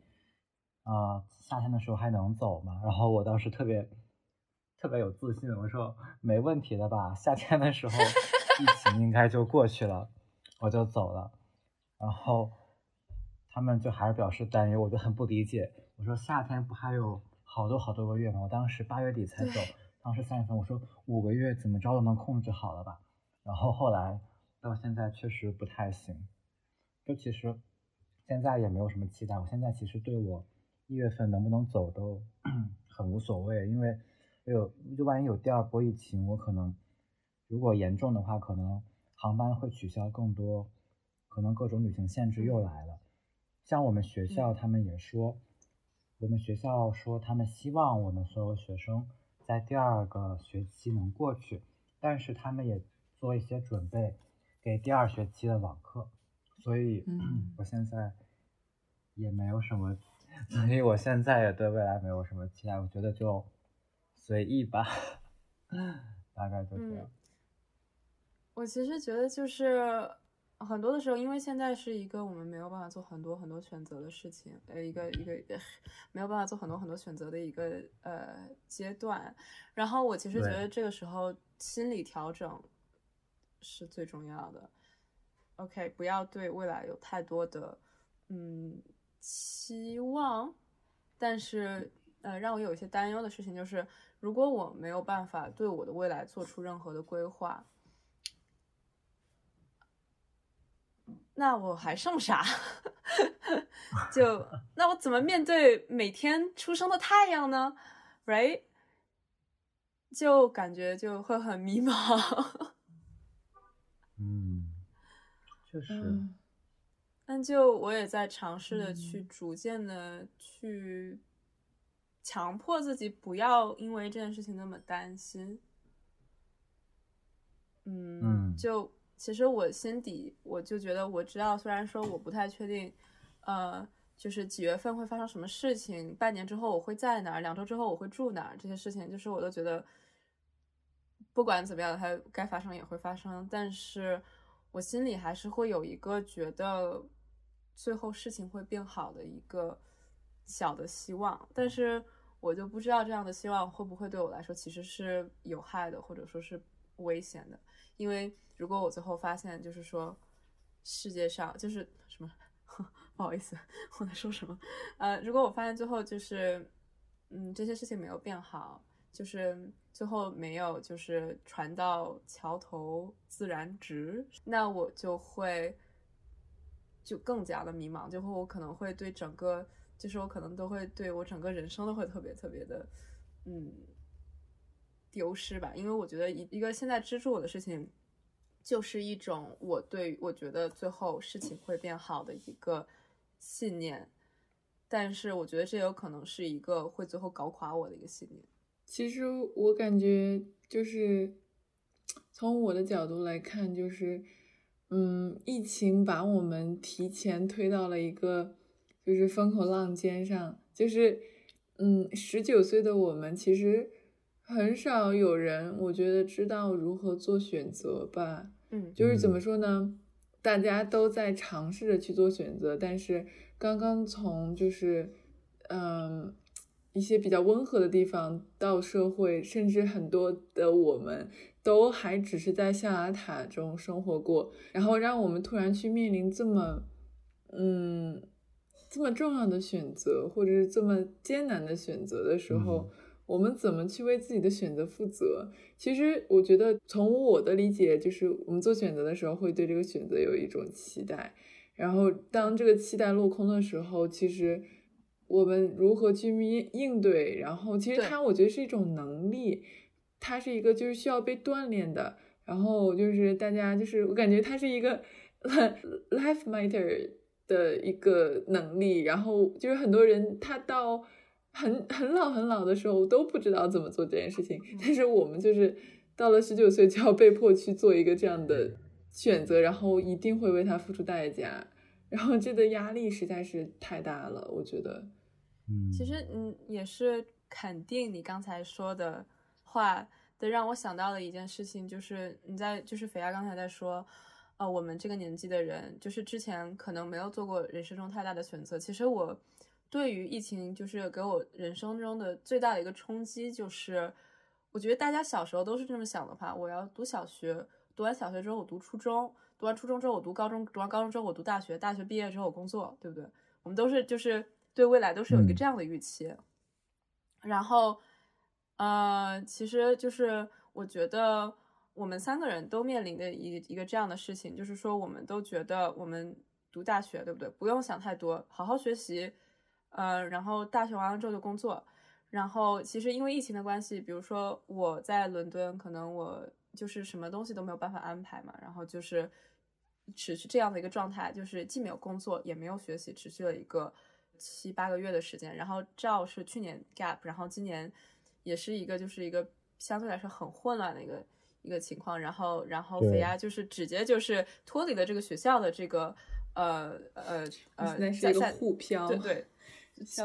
啊夏天的时候还能走吗？然后我当时特别特别有自信，我说没问题的吧，夏天的时候。疫情应该就过去了，我就走了，然后他们就还是表示担忧，我就很不理解。我说夏天不还有好多好多个月吗？我当时八月底才走，当时三月份，我说五个月怎么着都能控制好了吧？然后后来到现在确实不太行，就其实现在也没有什么期待。我现在其实对我一月份能不能走都 (clears throat) 很无所谓，因为有就万一有第二波疫情，我可能。如果严重的话，可能航班会取消更多，可能各种旅行限制又来了。像我们学校，他们也说，我们学校说他们希望我们所有学生在第二个学期能过去，但是他们也做一些准备，给第二学期的网课。所以，我现在也没有什么，所以我现在也对未来没有什么期待。我觉得就随意吧，(laughs) 大概就这样。我其实觉得就是，很多的时候，因为现在是一个我们没有办法做很多很多选择的事情，呃，一个一个 (laughs) 没有办法做很多很多选择的一个呃阶段。然后我其实觉得这个时候心理调整是最重要的。OK，不要对未来有太多的嗯期望，但是呃让我有一些担忧的事情就是，如果我没有办法对我的未来做出任何的规划。那我还剩啥？(laughs) 就 (laughs) 那我怎么面对每天出生的太阳呢？Right？就感觉就会很迷茫。(laughs) 嗯，确实。但就我也在尝试的去逐渐的去强迫自己不要因为这件事情那么担心。嗯，就。其实我心底我就觉得，我知道，虽然说我不太确定，呃，就是几月份会发生什么事情，半年之后我会在哪儿，两周之后我会住哪儿，这些事情，就是我都觉得，不管怎么样，它该发生也会发生。但是我心里还是会有一个觉得最后事情会变好的一个小的希望，但是我就不知道这样的希望会不会对我来说其实是有害的，或者说是危险的，因为。如果我最后发现，就是说，世界上就是什么，(laughs) 不好意思，我在说什么？呃，如果我发现最后就是，嗯，这些事情没有变好，就是最后没有就是船到桥头自然直，那我就会就更加的迷茫，就会我可能会对整个，就是我可能都会对我整个人生都会特别特别的，嗯，丢失吧，因为我觉得一一个现在支柱我的事情。就是一种我对我觉得最后事情会变好的一个信念，但是我觉得这有可能是一个会最后搞垮我的一个信念。其实我感觉就是从我的角度来看，就是嗯，疫情把我们提前推到了一个就是风口浪尖上，就是嗯，十九岁的我们其实很少有人，我觉得知道如何做选择吧。嗯，就是怎么说呢？大家都在尝试着去做选择，但是刚刚从就是嗯一些比较温和的地方到社会，甚至很多的我们都还只是在象牙塔中生活过，然后让我们突然去面临这么嗯这么重要的选择，或者是这么艰难的选择的时候。我们怎么去为自己的选择负责？其实我觉得，从我的理解，就是我们做选择的时候，会对这个选择有一种期待。然后，当这个期待落空的时候，其实我们如何去应应对？然后，其实它，我觉得是一种能力，它是一个就是需要被锻炼的。然后，就是大家就是我感觉它是一个 (laughs) life matter 的一个能力。然后，就是很多人他到。很 (laughs) 很老很老的时候我都不知道怎么做这件事情，但是我们就是到了十九岁就要被迫去做一个这样的选择，然后一定会为他付出代价，然后这个压力实在是太大了，我觉得。嗯，其实嗯也是肯定你刚才说的话的，让我想到了一件事情，就是你在就是肥亚刚才在说，呃，我们这个年纪的人，就是之前可能没有做过人生中太大的选择，其实我。对于疫情，就是给我人生中的最大的一个冲击，就是我觉得大家小时候都是这么想的吧，我要读小学，读完小学之后我读初中，读完初中之后我读高中，读完高中之后我读大学，大学毕业之后我工作，对不对？我们都是就是对未来都是有一个这样的预期。然后，呃，其实就是我觉得我们三个人都面临的一一个这样的事情，就是说我们都觉得我们读大学，对不对？不用想太多，好好学习。呃，然后大学完了之后就工作，然后其实因为疫情的关系，比如说我在伦敦，可能我就是什么东西都没有办法安排嘛，然后就是持续这样的一个状态，就是既没有工作也没有学习，持续了一个七八个月的时间。然后赵是去年 gap，然后今年也是一个就是一个相对来说很混乱的一个一个情况。然后然后肥鸭就是直接就是脱离了这个学校的这个呃呃呃，在在互漂，对对。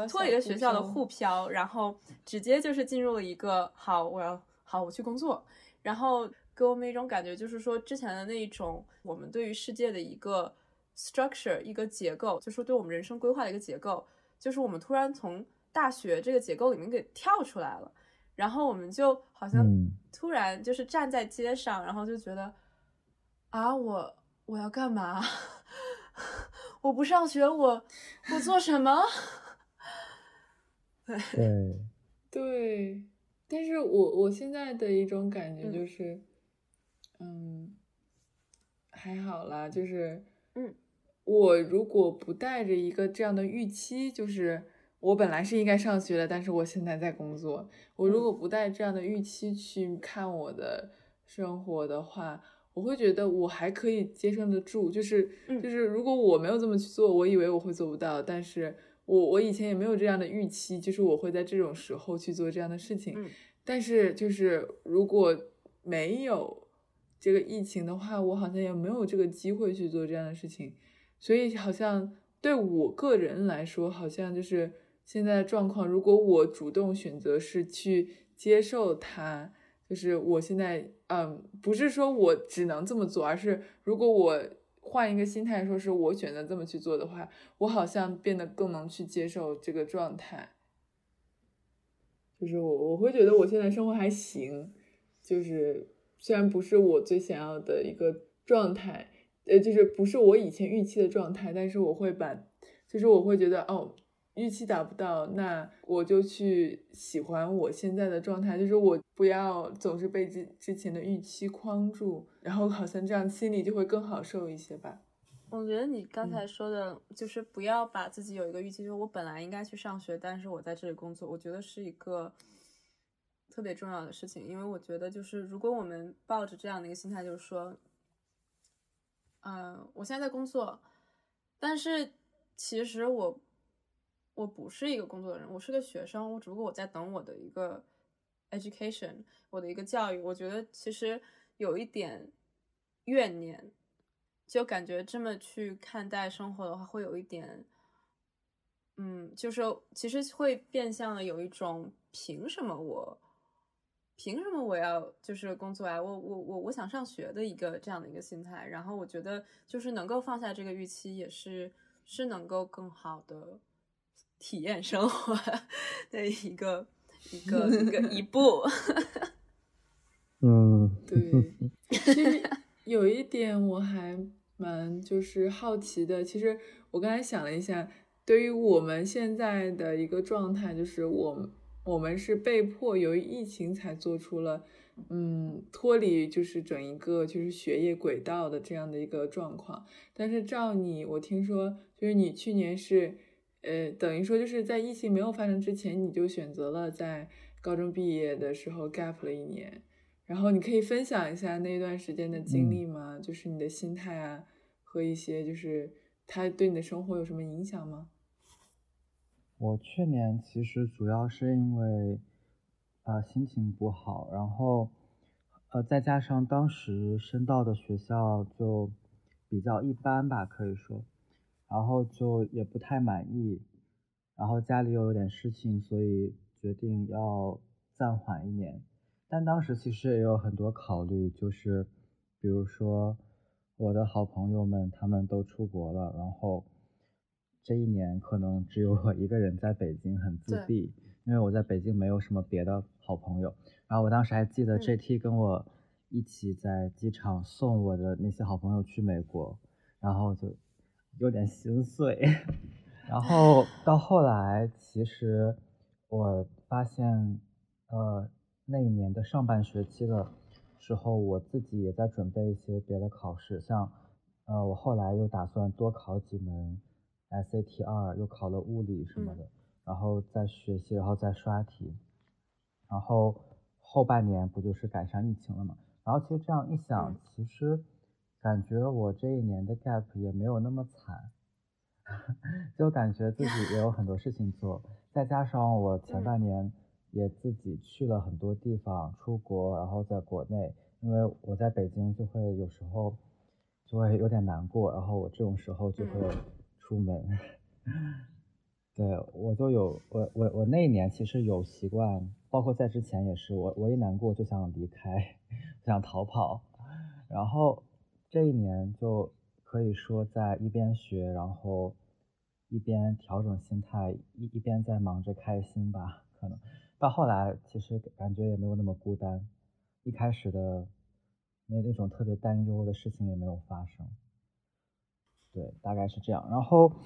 脱离了学校的沪漂，然后直接就是进入了一个好，我要好，我去工作。然后给我们一种感觉，就是说之前的那一种我们对于世界的一个 structure 一个结构，就是对我们人生规划的一个结构，就是我们突然从大学这个结构里面给跳出来了，然后我们就好像突然就是站在街上，然后就觉得啊，我我要干嘛？(laughs) 我不上学，我我做什么？(laughs) 对。对，但是我我现在的一种感觉就是，嗯，还好啦，就是嗯，我如果不带着一个这样的预期，就是我本来是应该上学的，但是我现在在工作，我如果不带这样的预期去看我的生活的话。我会觉得我还可以接受得住，就是就是如果我没有这么去做，我以为我会做不到，但是我我以前也没有这样的预期，就是我会在这种时候去做这样的事情。但是就是如果没有这个疫情的话，我好像也没有这个机会去做这样的事情，所以好像对我个人来说，好像就是现在的状况，如果我主动选择是去接受它。就是我现在，嗯，不是说我只能这么做，而是如果我换一个心态，说是我选择这么去做的话，我好像变得更能去接受这个状态。就是我我会觉得我现在生活还行，就是虽然不是我最想要的一个状态，呃，就是不是我以前预期的状态，但是我会把，就是我会觉得哦。预期达不到，那我就去喜欢我现在的状态，就是我不要总是被之之前的预期框住，然后好像这样心里就会更好受一些吧。我觉得你刚才说的，就是不要把自己有一个预期，就是我本来应该去上学，但是我在这里工作，我觉得是一个特别重要的事情，因为我觉得就是如果我们抱着这样的一个心态，就是说，嗯，我现在在工作，但是其实我。我不是一个工作的人，我是个学生。我只不过我在等我的一个 education，我的一个教育。我觉得其实有一点怨念，就感觉这么去看待生活的话，会有一点，嗯，就是其实会变相的有一种凭什么我，凭什么我要就是工作啊？我我我我想上学的一个这样的一个心态。然后我觉得就是能够放下这个预期，也是是能够更好的。体验生活 (laughs) 的一个一个一个 (laughs) 一步，(laughs) 嗯，对。其实有一点我还蛮就是好奇的。其实我刚才想了一下，对于我们现在的一个状态，就是我我们是被迫由于疫情才做出了嗯脱离就是整一个就是学业轨道的这样的一个状况。但是照你，我听说就是你去年是。呃，等于说就是在疫情没有发生之前，你就选择了在高中毕业的时候 gap 了一年，然后你可以分享一下那段时间的经历吗？就是你的心态啊，和一些就是它对你的生活有什么影响吗？我去年其实主要是因为呃心情不好，然后呃再加上当时升到的学校就比较一般吧，可以说。然后就也不太满意，然后家里又有点事情，所以决定要暂缓一年。但当时其实也有很多考虑，就是比如说我的好朋友们他们都出国了，然后这一年可能只有我一个人在北京很自闭，因为我在北京没有什么别的好朋友。然后我当时还记得 JT 跟我一起在机场送我的那些好朋友去美国，然后就。有点心碎，然后 (laughs) 到后来，其实我发现，呃，那一年的上半学期的时候，我自己也在准备一些别的考试，像，呃，我后来又打算多考几门 SAT 二，又考了物理什么的，然后再学习，然后再刷题，然后后半年不就是赶上疫情了嘛？然后其实这样一想，其实。感觉我这一年的 gap 也没有那么惨，(laughs) 就感觉自己也有很多事情做，再加上我前半年也自己去了很多地方出国，然后在国内，因为我在北京就会有时候就会有点难过，然后我这种时候就会出门，(laughs) 对我就有我我我那一年其实有习惯，包括在之前也是，我我一难过就想离开，(laughs) 想逃跑，然后这一年就可以说在一边学，然后一边调整心态，一一边在忙着开心吧。可能到后来其实感觉也没有那么孤单，一开始的那那种特别担忧的事情也没有发生。对，大概是这样。然后。(laughs)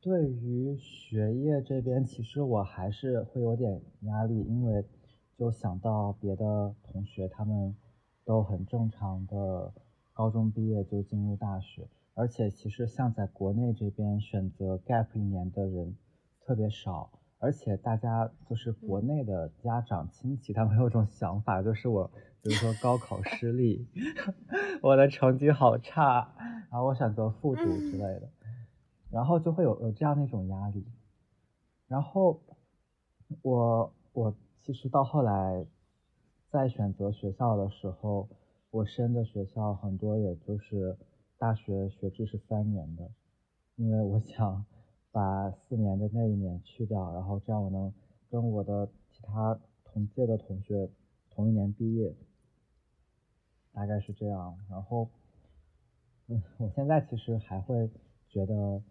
对于学业这边，其实我还是会有点压力，因为就想到别的同学他们都很正常的高中毕业就进入大学，而且其实像在国内这边选择 gap 一年的人特别少，而且大家就是国内的家长亲戚，他们有种想法，就是我比如说高考失利，(laughs) 我的成绩好差，然后我选择复读之类的。然后就会有有这样的一种压力，然后我我其实到后来在选择学校的时候，我升的学校很多也就是大学学制是三年的，因为我想 (laughs) 把四年的那一年去掉，然后这样我能跟我的其他同届的同学同一年毕业，大概是这样。然后嗯，我现在其实还会觉得。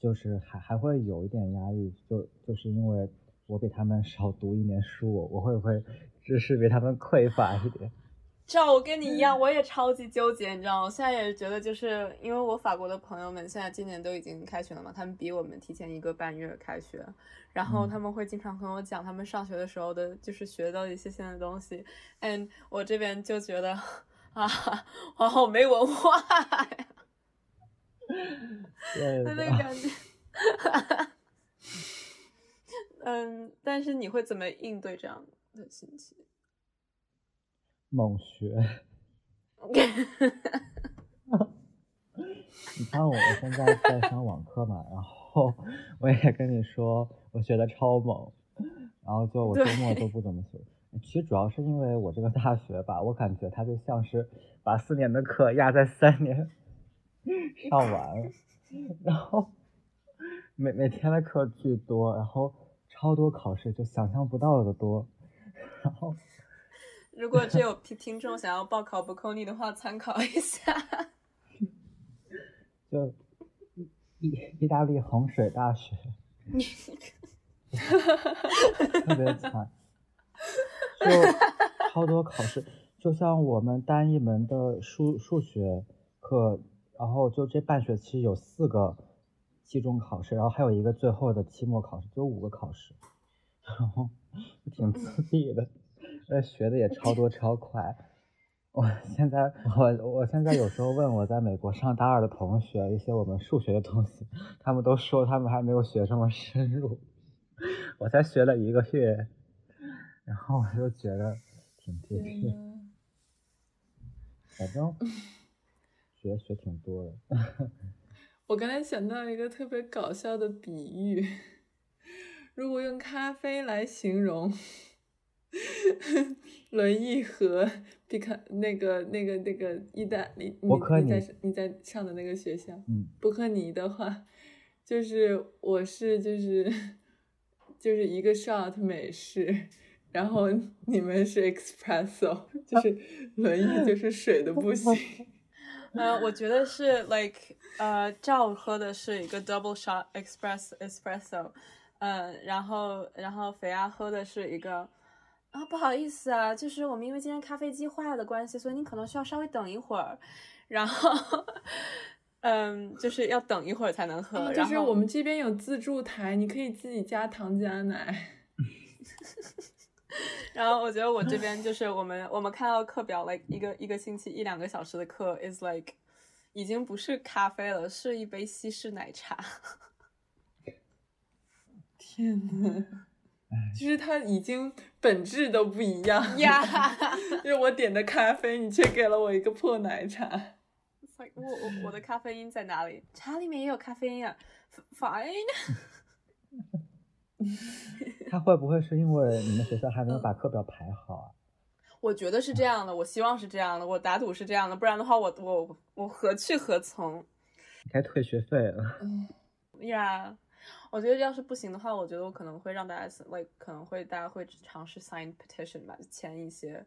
就是还还会有一点压力，就就是因为我比他们少读一年书，我会不会知识比他们匮乏一点？照我跟你一样，我也超级纠结，你知道吗？我现在也觉得，就是因为我法国的朋友们现在今年都已经开学了嘛，他们比我们提前一个半月开学，然后他们会经常跟我讲他们上学的时候的，就是学到一些新的东西。嗯，我这边就觉得啊，我好没文化呀。那那个感觉，(laughs) 嗯，但是你会怎么应对这样的心情？猛学。(laughs) 你看我现在在上网课嘛，然后 (laughs) 我也跟你说我学的超猛，然后就我周末都不怎么学。其实主要是因为我这个大学吧，我感觉它就像是把四年的课压在三年。上完，然后每每天的课巨多，然后超多考试，就想象不到的多。然后，如果只有 (laughs) 听听众想要报考不扣你的话，参考一下。(laughs) 就意意大利衡水大学，(laughs) 特别惨，就超多考试，就像我们单一门的数数学课。然后就这半学期有四个期中考试，然后还有一个最后的期末考试，就五个考试，然后挺自闭的，呃，学的也超多超快。我现在我我现在有时候问我在美国上大二的同学一些我们数学的东西，他们都说他们还没有学这么深入，我才学了一个月，然后我就觉得挺自闭，反正。(laughs) 学学挺多的，(laughs) 我刚才想到一个特别搞笑的比喻，如果用咖啡来形容 (laughs) 轮椅和皮卡那个那个那个意大利，你你在你在上的那个学校，嗯，伯克尼的话，就是我是就是 (laughs) 就是一个 shot 美式，然后你们是 espresso，就是轮椅就是水的不行。(laughs) 呃，我觉得是 like，呃，赵喝的是一个 double shot express espresso，呃，然后然后肥鸭喝的是一个，啊，不好意思啊，就是我们因为今天咖啡机坏了的关系，所以你可能需要稍微等一会儿，然后，嗯，就是要等一会儿才能喝。就是我们这边有自助台，你可以自己加糖加奶。(laughs) 然后我觉得我这边就是我们我们看到课表，like 一个一个星期一两个小时的课，is like 已经不是咖啡了，是一杯西式奶茶。(laughs) 天呐，就是它已经本质都不一样呀！(laughs) 就是我点的咖啡，你却给了我一个破奶茶。like 我我我的咖啡因在哪里？茶里面也有咖啡因啊，fine。他 (laughs) 会不会是因为你们学校还没有把课表排好啊？我觉得是这样的，我希望是这样的，我打赌是这样的，不然的话，我我我何去何从？该退学费了。呀，我觉得要是不行的话，我觉得我可能会让大家，like 可能会大家会尝试 sign petition 吧，签一些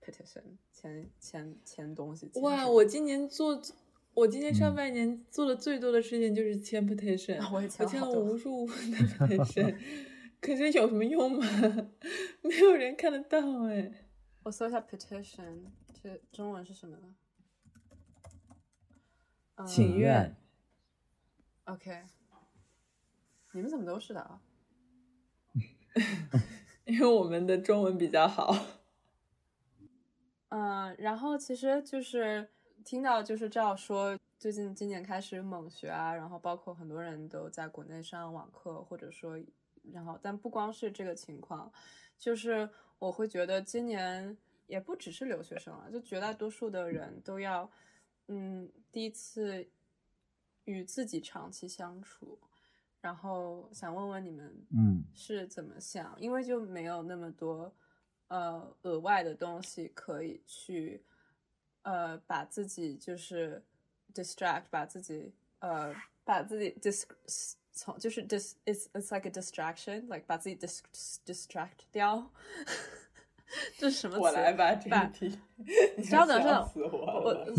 petition，签签签东西。哇，我今年做，我今年上半年做的最多的事情就是签 petition，(laughs) 我也签了无数的 petition，(laughs) 可是有什么用吗？(laughs) 没有人看得到哎。我搜一下 petition，这中文是什么呢？请愿。OK，你们怎么都是的啊？(laughs) 因为我们的中文比较好。嗯，然后其实就是听到就是赵说，最近今年开始猛学啊，然后包括很多人都在国内上网课，或者说，然后但不光是这个情况，就是我会觉得今年也不只是留学生了，就绝大多数的人都要，嗯，第一次。与自己长期相处，然后想问问你们，嗯，是怎么想？因为就没有那么多，呃，额外的东西可以去，呃，把自己就是 distract，把自己，呃，把自己 dis 从就是 dis it's it's like a distraction，like 把自己 dis distract 掉，(laughs) 这是什么词？我来吧，这一题，稍等，稍等，我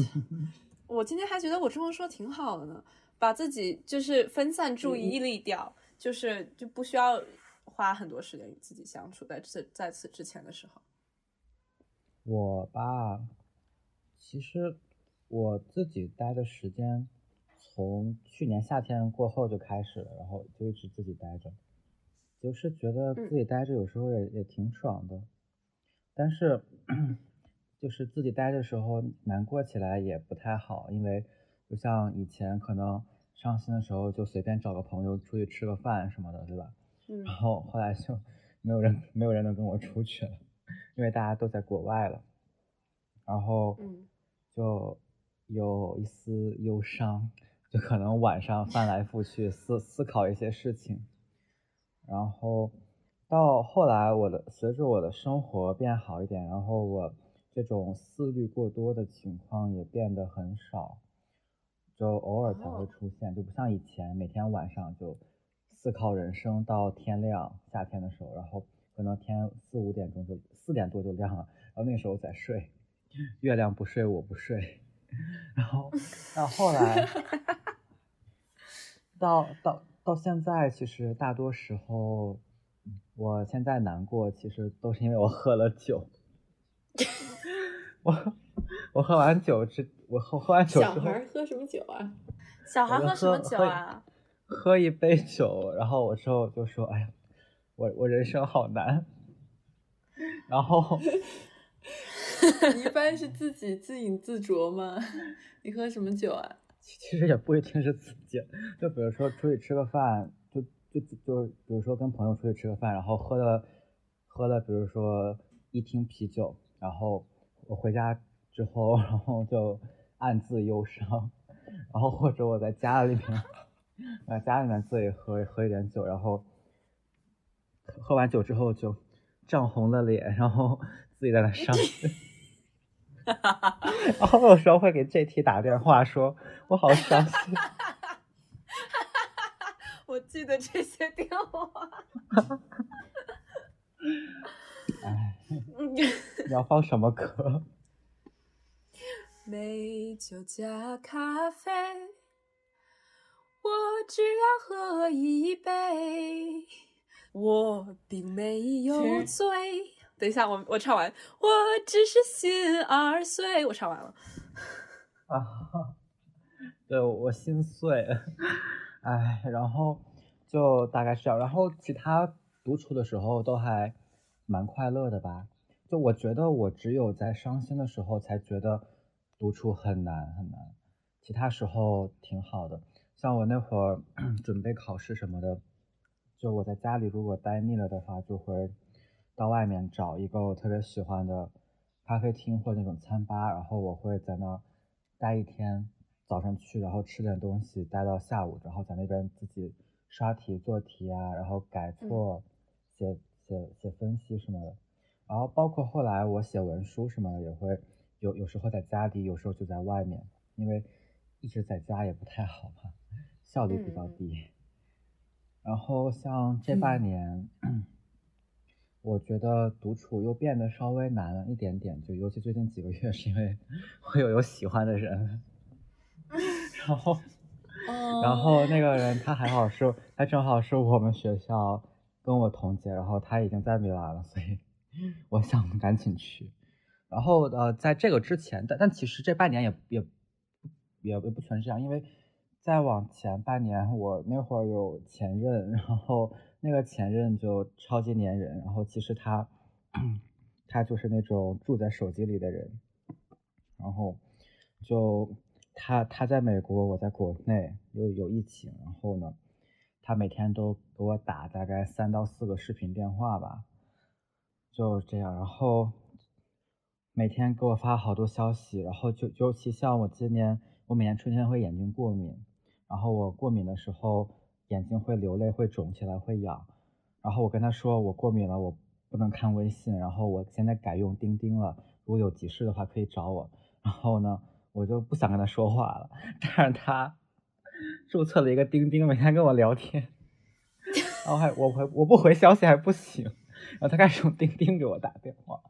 (laughs) 我今天还觉得我中文说挺好的呢。把自己就是分散注意力掉，就是就不需要花很多时间与自己相处。在这在此之前的时候，我吧，其实我自己待的时间从去年夏天过后就开始了，然后就一直自己待着，就是觉得自己待着有时候也也挺爽的，但是就是自己待的时候难过起来也不太好，因为就像以前可能。伤心的时候就随便找个朋友出去吃个饭什么的，对吧？嗯。然后后来就没有人，没有人能跟我出去了，因为大家都在国外了。然后，就有一丝忧伤，就可能晚上翻来覆去思思考一些事情。然后到后来，我的随着我的生活变好一点，然后我这种思虑过多的情况也变得很少。就偶尔才会出现，就不像以前每天晚上就思考人生到天亮。夏天的时候，然后可能天四五点钟就四点多就亮了，然后那时候在睡，(laughs) 月亮不睡我不睡。(laughs) 然后 (laughs) 到后来，到到到现在，其实大多时候，我现在难过，其实都是因为我喝了酒。我我喝完酒之。我喝喝完酒之后，小孩喝什么酒啊？小孩喝什么酒啊？喝一杯酒，然后我之后就说：“哎呀，我我人生好难。”然后，(laughs) 你一般是自己自饮自酌吗？你喝什么酒啊？(laughs) 其实也不一定是自己，就比如说出去吃个饭，就就就比如说跟朋友出去吃个饭，然后喝了喝了，比如说一听啤酒，然后我回家之后，然后就。暗自忧伤，然后或者我在家里面，在家里面自己喝喝一点酒，然后喝完酒之后就涨红了脸，然后自己在那伤心，然后有时候会给 JT 打电话说，我好伤心，(laughs) 我记得这些电话，哎，(laughs) 你要放什么歌？美酒加咖啡，我只要喝一杯，我并没有醉。等一下，我我唱完，我只是心儿碎。我唱完了。(laughs) 啊，对我心碎，(laughs) 哎，然后就大概是这样。然后其他独处的时候都还蛮快乐的吧？就我觉得我只有在伤心的时候才觉得。独处很难很难，其他时候挺好的。像我那会儿 (clears throat) 准备考试什么的，就我在家里如果待腻了的话，就会到外面找一个我特别喜欢的咖啡厅或那种餐吧，然后我会在那儿待一天，早上去，然后吃点东西，待到下午，然后在那边自己刷题做题啊，然后改错、写写写分析什么的。然后包括后来我写文书什么的也会。有有时候在家里，有时候就在外面，因为一直在家也不太好嘛，效率比较低。然后像这半年，我觉得独处又变得稍微难了一点点，就尤其最近几个月，是因为 (laughs) 我有有喜欢的人，(laughs) 然后，然后那个人他还好是，他正好是我们学校跟我同届，然后他已经在米兰了，所以 (laughs) 我想赶紧去。然后呃，在这个之前，但但其实这半年也也也也不全是这样，因为。再往前半年，我那会儿有前任，然后那个前任就超级粘人，然后其实他，他就是那种住在手机里的人，然后就他他在美国，我在国内又有疫情，然后呢，他每天都给我打大概三到四个视频电话吧，就这样，然后每天给我发好多消息，然后就尤其像我今年，我每年春天会眼睛过敏。然后我过敏的时候，眼睛会流泪，会肿起来，会痒。然后我跟他说我过敏了，我不能看微信。然后我现在改用钉钉了，如果有急事的话可以找我。然后呢，我就不想跟他说话了。但是他注册了一个钉钉，每天跟我聊天。然后还我回我不回消息还不行，然后他开始用钉钉给我打电话。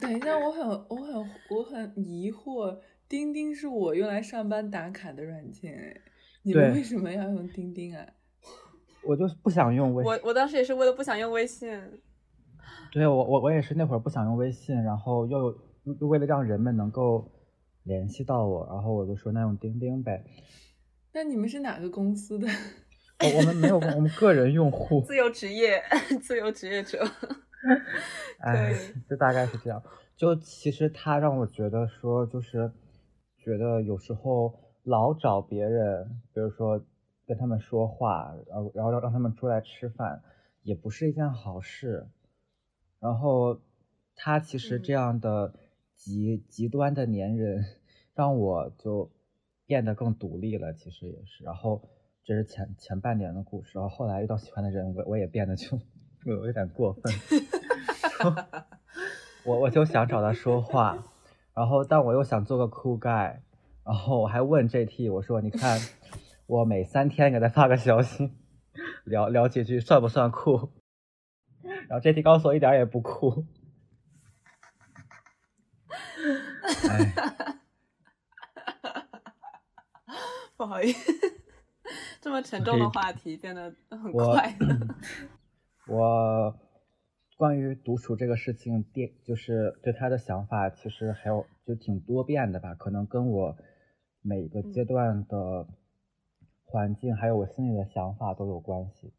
等一下，我很我很我很疑惑。钉钉是我用来上班打卡的软件，你们为什么要用钉钉啊？(laughs) 我就不想用微信，我我当时也是为了不想用微信。对我我我也是那会儿不想用微信，然后又又为了让人们能够联系到我，然后我就说那用钉钉呗。那你们是哪个公司的？我我们没有，我们个人用户。自由职业，(laughs) 自由职业者。(laughs) 哎，就大概是这样。就其实他让我觉得说就是。觉得有时候老找别人，比如说跟他们说话，然后然后让让他们出来吃饭，也不是一件好事。然后他其实这样的极极端的粘人，让我就变得更独立了。其实也是。然后这是前前半年的故事。然后后来遇到喜欢的人，我我也变得就有有点过分。我我就想找他说话。然后，但我又想做个酷盖，然后我还问 JT，我说：“你看，我每三天给他发个消息，聊聊几句，算不算酷？”然后 JT 告诉我一点也不酷。(laughs) 不好意思，这么沉重的话题变得很快。(laughs) 我。关于独处这个事情，电就是对他的想法，其实还有就挺多变的吧，可能跟我每个阶段的环境，还有我心里的想法都有关系，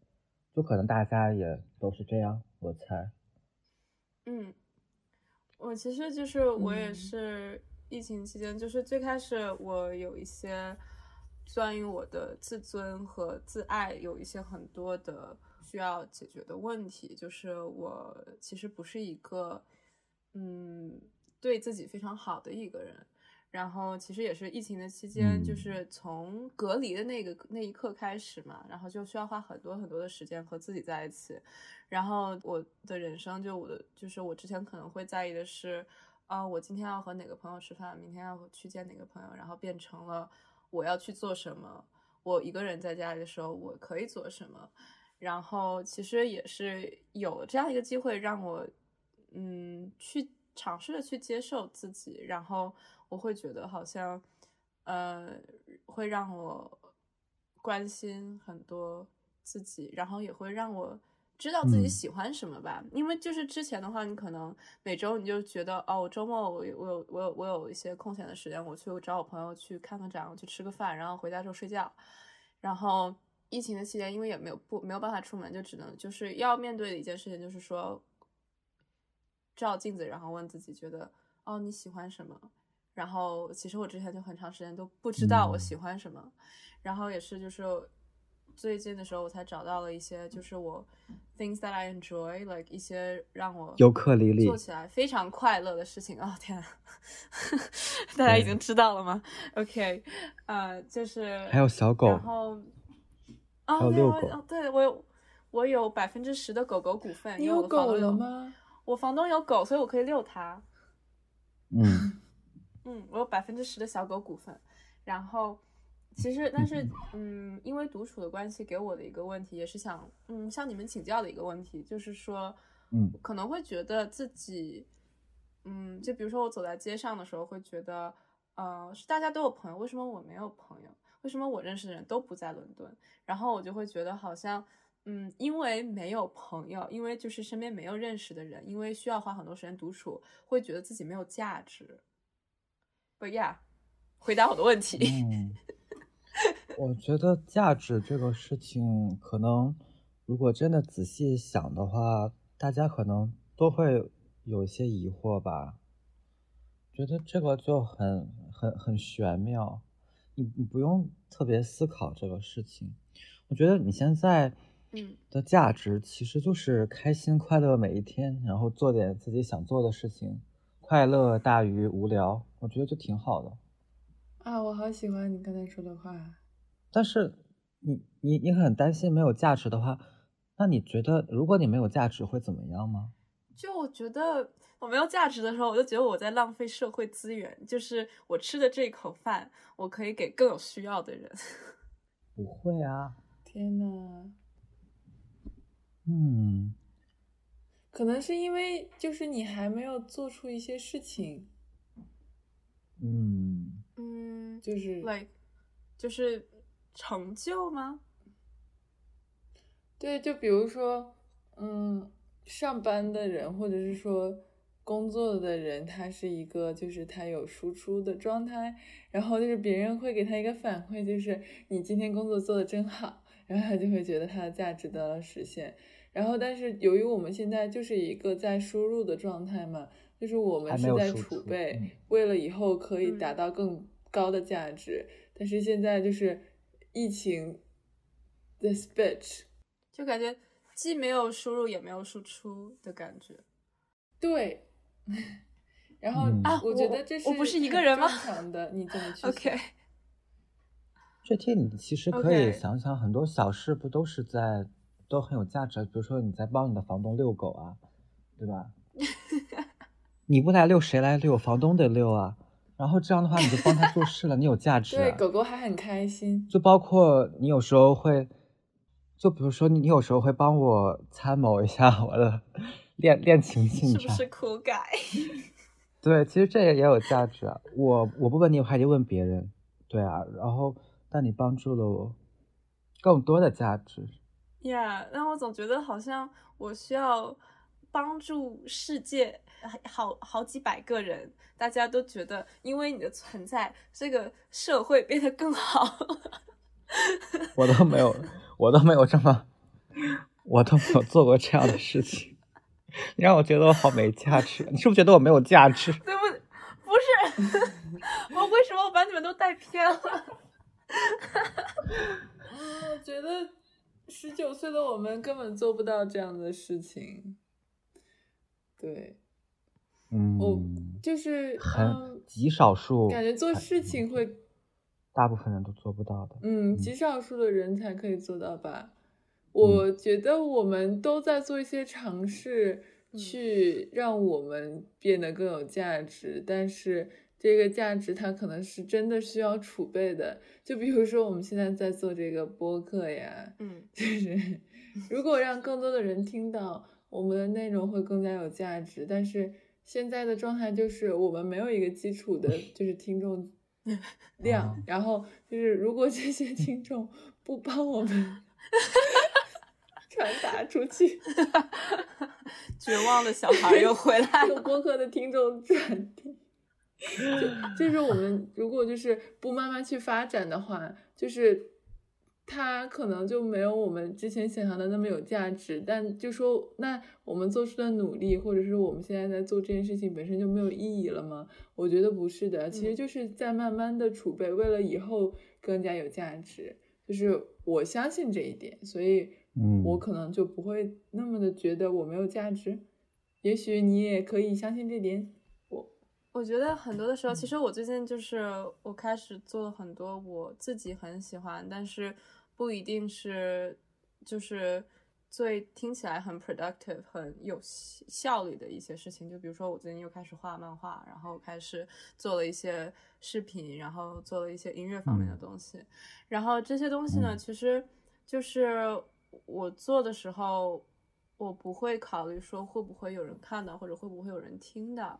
就可能大家也都是这样，我猜。嗯，我其实就是我也是疫情期间，就是最开始我有一些关于我的自尊和自爱有一些很多的。需要解决的问题就是我其实不是一个，嗯，对自己非常好的一个人。然后其实也是疫情的期间，就是从隔离的那个那一刻开始嘛，然后就需要花很多很多的时间和自己在一起。然后我的人生就我的就是我之前可能会在意的是，啊，我今天要和哪个朋友吃饭，明天要去见哪个朋友，然后变成了我要去做什么。我一个人在家里的时候，我可以做什么。然后其实也是有这样一个机会让我，嗯，去尝试着去接受自己，然后我会觉得好像，呃，会让我关心很多自己，然后也会让我知道自己喜欢什么吧。因为就是之前的话，你可能每周你就觉得哦，我周末我我有我有我有一些空闲的时间，我去找我朋友去看看展，我去吃个饭，然后回家之后睡觉，然后。疫情的期间，因为也没有不没有办法出门，就只能就是要面对的一件事情，就是说照镜子，然后问自己，觉得哦你喜欢什么？然后其实我之前就很长时间都不知道我喜欢什么，然后也是就是最近的时候我才找到了一些，就是我 things that I enjoy like 一些让我尤克里里做起来非常快乐的事情。哦天，(laughs) 大家已经知道了吗？OK，呃，就是还有小狗，然后。哦，对，哦，对我有，我有百分之十的狗狗股份。你有狗了吗？我房东有狗，所以我可以遛它。嗯嗯，我有百分之十的小狗股份。然后，其实，但是，嗯，因为独处的关系，给我的一个问题，也是想，嗯，向你们请教的一个问题，就是说，嗯，可能会觉得自己，嗯，就比如说我走在街上的时候，会觉得，呃，是大家都有朋友，为什么我没有朋友？为什么我认识的人都不在伦敦？然后我就会觉得好像，嗯，因为没有朋友，因为就是身边没有认识的人，因为需要花很多时间独处，会觉得自己没有价值。But yeah，回答我的问题。嗯。(laughs) 我觉得价值这个事情，可能如果真的仔细想的话，大家可能都会有一些疑惑吧。觉得这个就很很很玄妙，你你不用特别思考这个事情。我觉得你现在嗯的价值其实就是开心快乐每一天，然后做点自己想做的事情，快乐大于无聊，我觉得就挺好的。啊，我好喜欢你刚才说的话。但是，你你你很担心没有价值的话，那你觉得如果你没有价值会怎么样吗？就我觉得我没有价值的时候，我就觉得我在浪费社会资源。就是我吃的这一口饭，我可以给更有需要的人。(laughs) 不会啊！天呐，嗯，可能是因为就是你还没有做出一些事情。嗯嗯，就是 like 就是成就吗？对，就比如说，嗯，上班的人或者是说工作的人，他是一个就是他有输出的状态，然后就是别人会给他一个反馈，就是你今天工作做的真好，然后他就会觉得他的价值得到实现。然后，但是由于我们现在就是一个在输入的状态嘛，就是我们是在储备，为了以后可以达到更高的价值。但是现在就是疫情，this bitch，就感觉既没有输入也没有输出的感觉。对，(laughs) 然后啊，我觉得这是我不是一个人吗？正常的，你怎么去？(laughs) OK，这天你其实可以想想，很多小事不都是在都很有价值？比如说你在帮你的房东遛狗啊，对吧？(laughs) 你不来遛谁来遛？房东得遛啊。然后这样的话，你就帮他做事了，你有价值。对，狗狗还很开心。就包括你有时候会，就比如说你，你有时候会帮我参谋一下 (laughs) 我的恋恋情 (laughs) 进程，是不是苦改？(laughs) 对，其实这也也有价值啊。我我不问你，我还得问别人。对啊，然后但你帮助了我更多的价值。呀，但我总觉得好像我需要帮助世界好好几百个人。大家都觉得，因为你的存在，这个社会变得更好。我都没有，我都没有这么，我都没有做过这样的事情。你让我觉得我好没价值，你是不是觉得我没有价值？(laughs) 对不？不是，(laughs) 我为什么我把你们都带偏了？嗯，我觉得十九岁的我们根本做不到这样的事情。对。嗯，我就是很极少数，感觉做事情会，大部分人都做不到的。嗯，极少数的人才可以做到吧？我觉得我们都在做一些尝试，去让我们变得更有价值。但是这个价值它可能是真的需要储备的。就比如说我们现在在做这个播客呀，嗯，就是 (laughs) 如果让更多的人听到我们的内容，会更加有价值。但是。现在的状态就是我们没有一个基础的，就是听众 (laughs) 量，然后就是如果这些听众不帮我们 (laughs) 传达出去，绝望的小孩又回来 (laughs) 了。播客的听众转递，就就是我们如果就是不慢慢去发展的话，就是。它可能就没有我们之前想象的那么有价值，但就说那我们做出的努力，或者是我们现在在做这件事情本身就没有意义了吗？我觉得不是的，其实就是在慢慢的储备，为了以后更加有价值。就是我相信这一点，所以，我可能就不会那么的觉得我没有价值。也许你也可以相信这点。我我觉得很多的时候，其实我最近就是我开始做了很多我自己很喜欢，但是。不一定是，就是最听起来很 productive、很有效率的一些事情。就比如说，我最近又开始画漫画，然后开始做了一些视频，然后做了一些音乐方面的东西。然后这些东西呢，其实就是我做的时候，我不会考虑说会不会有人看到，或者会不会有人听到。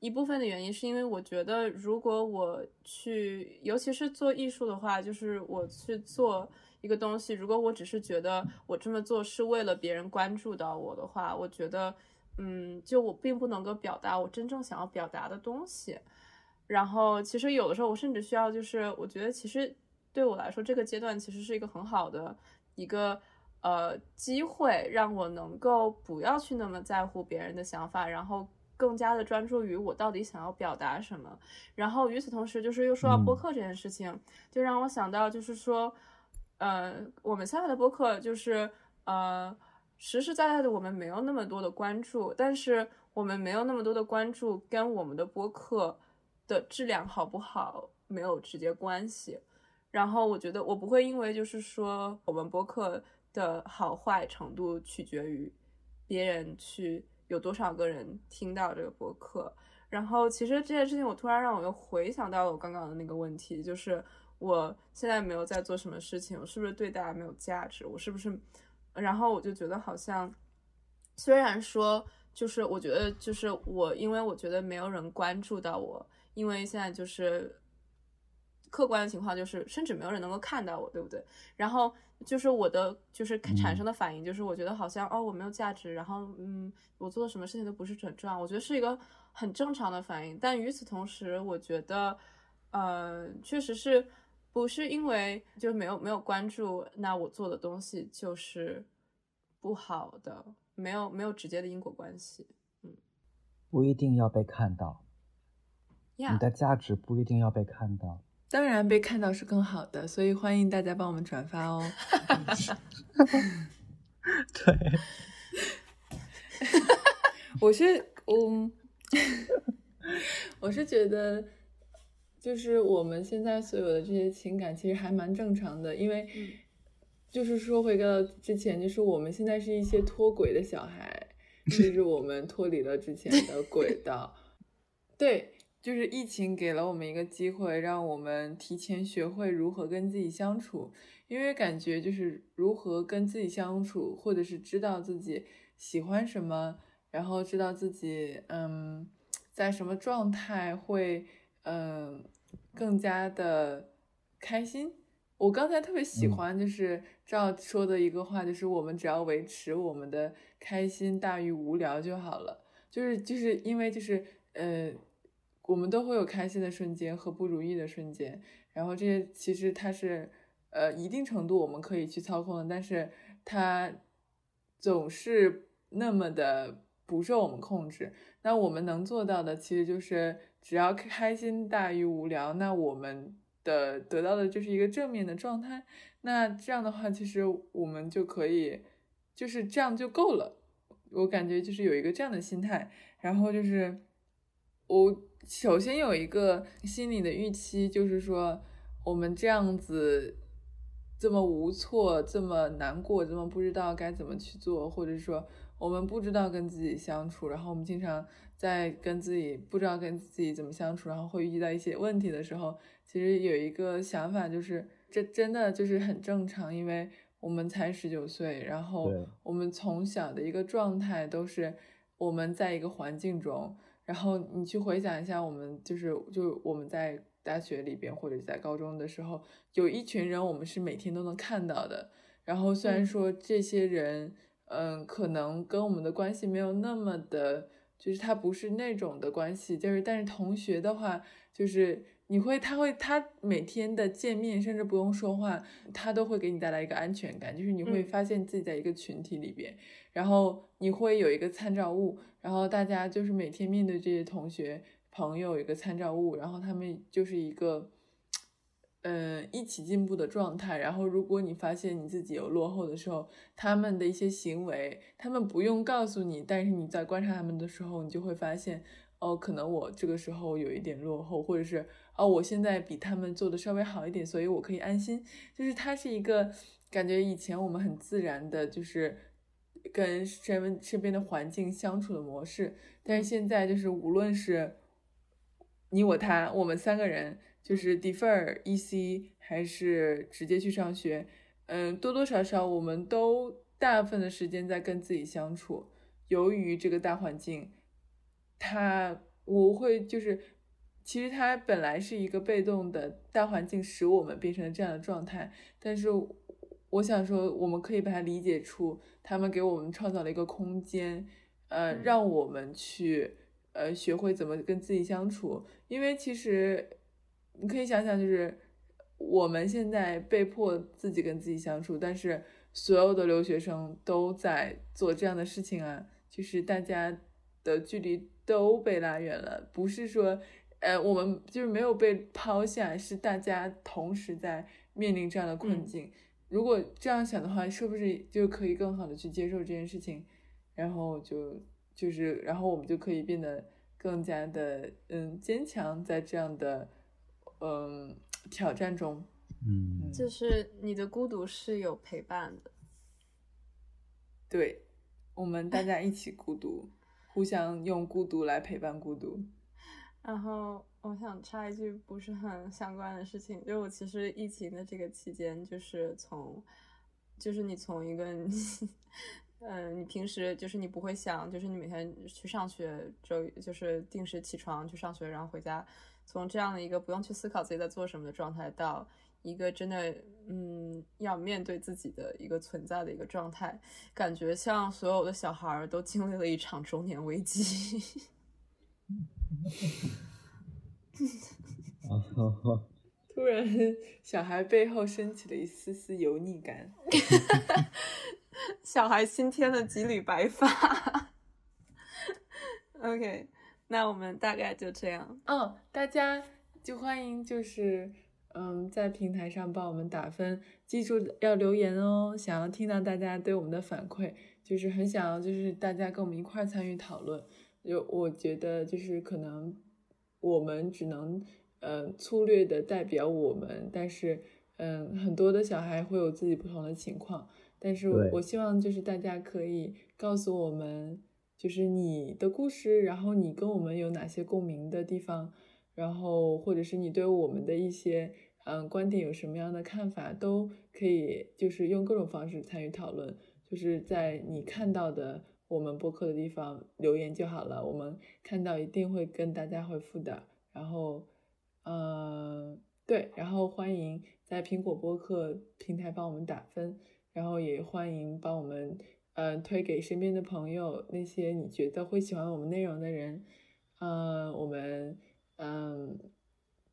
一部分的原因是因为我觉得，如果我去，尤其是做艺术的话，就是我去做一个东西，如果我只是觉得我这么做是为了别人关注到我的话，我觉得，嗯，就我并不能够表达我真正想要表达的东西。然后，其实有的时候我甚至需要，就是我觉得其实对我来说，这个阶段其实是一个很好的一个呃机会，让我能够不要去那么在乎别人的想法，然后。更加的专注于我到底想要表达什么，然后与此同时，就是又说到播客这件事情，就让我想到，就是说，呃，我们现在的播客就是呃，实实在在的我们没有那么多的关注，但是我们没有那么多的关注，跟我们的播客的质量好不好没有直接关系。然后我觉得我不会因为就是说我们播客的好坏程度取决于别人去。有多少个人听到这个播客？然后，其实这件事情，我突然让我又回想到了我刚刚的那个问题，就是我现在没有在做什么事情，我是不是对大家没有价值？我是不是？然后我就觉得好像，虽然说，就是我觉得，就是我，因为我觉得没有人关注到我，因为现在就是。客观的情况就是，甚至没有人能够看到我，对不对？然后就是我的，就是产生的反应，就是我觉得好像哦，我没有价值，然后嗯，我做的什么事情都不是很重要。我觉得是一个很正常的反应。但与此同时，我觉得，呃，确实是不是因为就没有没有关注，那我做的东西就是不好的，没有没有直接的因果关系。嗯，不一定要被看到，你的价值不一定要被看到。当然，被看到是更好的，所以欢迎大家帮我们转发哦。(laughs) 对，(laughs) 我是嗯，我是觉得，就是我们现在所有的这些情感其实还蛮正常的，因为就是说回到之前，就是我们现在是一些脱轨的小孩，(laughs) 就是我们脱离了之前的轨道，对。就是疫情给了我们一个机会，让我们提前学会如何跟自己相处。因为感觉就是如何跟自己相处，或者是知道自己喜欢什么，然后知道自己嗯在什么状态会嗯更加的开心。我刚才特别喜欢就是赵说的一个话，就是我们只要维持我们的开心大于无聊就好了。就是就是因为就是呃。我们都会有开心的瞬间和不如意的瞬间，然后这些其实它是，呃，一定程度我们可以去操控的，但是它总是那么的不受我们控制。那我们能做到的其实就是只要开心大于无聊，那我们的得到的就是一个正面的状态。那这样的话，其实我们就可以就是这样就够了。我感觉就是有一个这样的心态，然后就是我。首先有一个心理的预期，就是说我们这样子这么无措、这么难过、这么不知道该怎么去做，或者说我们不知道跟自己相处，然后我们经常在跟自己不知道跟自己怎么相处，然后会遇到一些问题的时候，其实有一个想法就是，这真的就是很正常，因为我们才十九岁，然后我们从小的一个状态都是我们在一个环境中。然后你去回想一下，我们就是就我们在大学里边或者在高中的时候，有一群人我们是每天都能看到的。然后虽然说这些人，嗯，可能跟我们的关系没有那么的，就是他不是那种的关系，就是但是同学的话，就是你会他会他每天的见面，甚至不用说话，他都会给你带来一个安全感，就是你会发现自己在一个群体里边。然后你会有一个参照物，然后大家就是每天面对这些同学朋友有一个参照物，然后他们就是一个，嗯，一起进步的状态。然后如果你发现你自己有落后的时候，他们的一些行为，他们不用告诉你，但是你在观察他们的时候，你就会发现，哦，可能我这个时候有一点落后，或者是哦，我现在比他们做的稍微好一点，所以我可以安心。就是它是一个感觉，以前我们很自然的，就是。跟身身边的环境相处的模式。但是现在就是无论是你我他，我们三个人就是 defer EC 还是直接去上学，嗯，多多少少我们都大部分的时间在跟自己相处。由于这个大环境，它我会就是，其实它本来是一个被动的大环境，使我们变成了这样的状态。但是我想说，我们可以把它理解出，他们给我们创造了一个空间，呃，让我们去呃学会怎么跟自己相处。因为其实你可以想想，就是我们现在被迫自己跟自己相处，但是所有的留学生都在做这样的事情啊。就是大家的距离都被拉远了，不是说，呃，我们就是没有被抛下，是大家同时在面临这样的困境。如果这样想的话，是不是就可以更好的去接受这件事情？然后就就是，然后我们就可以变得更加的嗯坚强，在这样的嗯挑战中，嗯，就是你的孤独是有陪伴的，对。我们大家一起孤独，互相用孤独来陪伴孤独。然后我想插一句不是很相关的事情，就我其实疫情的这个期间，就是从，就是你从一个，嗯，(laughs) 你平时就是你不会想，就是你每天去上学，周就是定时起床去上学，然后回家，从这样的一个不用去思考自己在做什么的状态到。一个真的，嗯，要面对自己的一个存在的一个状态，感觉像所有的小孩儿都经历了一场中年危机。(laughs) 突然，小孩背后升起了一丝丝油腻感。(laughs) 小孩新添了几缕白发。(laughs) OK，那我们大概就这样。哦，大家就欢迎就是。嗯，在平台上帮我们打分，记住要留言哦。想要听到大家对我们的反馈，就是很想要，就是大家跟我们一块参与讨论。就我觉得，就是可能我们只能嗯粗略的代表我们，但是嗯很多的小孩会有自己不同的情况。但是我希望就是大家可以告诉我们，就是你的故事，然后你跟我们有哪些共鸣的地方。然后，或者是你对我们的一些嗯观点有什么样的看法，都可以就是用各种方式参与讨论，就是在你看到的我们播客的地方留言就好了，我们看到一定会跟大家回复的。然后，嗯，对，然后欢迎在苹果播客平台帮我们打分，然后也欢迎帮我们嗯推给身边的朋友，那些你觉得会喜欢我们内容的人，嗯，我们。嗯，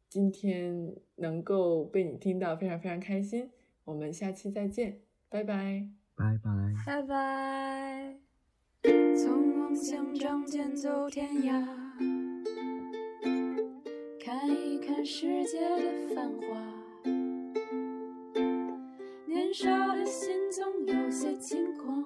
今天能够被你听到，非常非常开心。我们下期再见，拜拜，拜拜，拜拜。从梦想仗剑走天涯，看一看世界的繁华。年少的心总有些轻狂，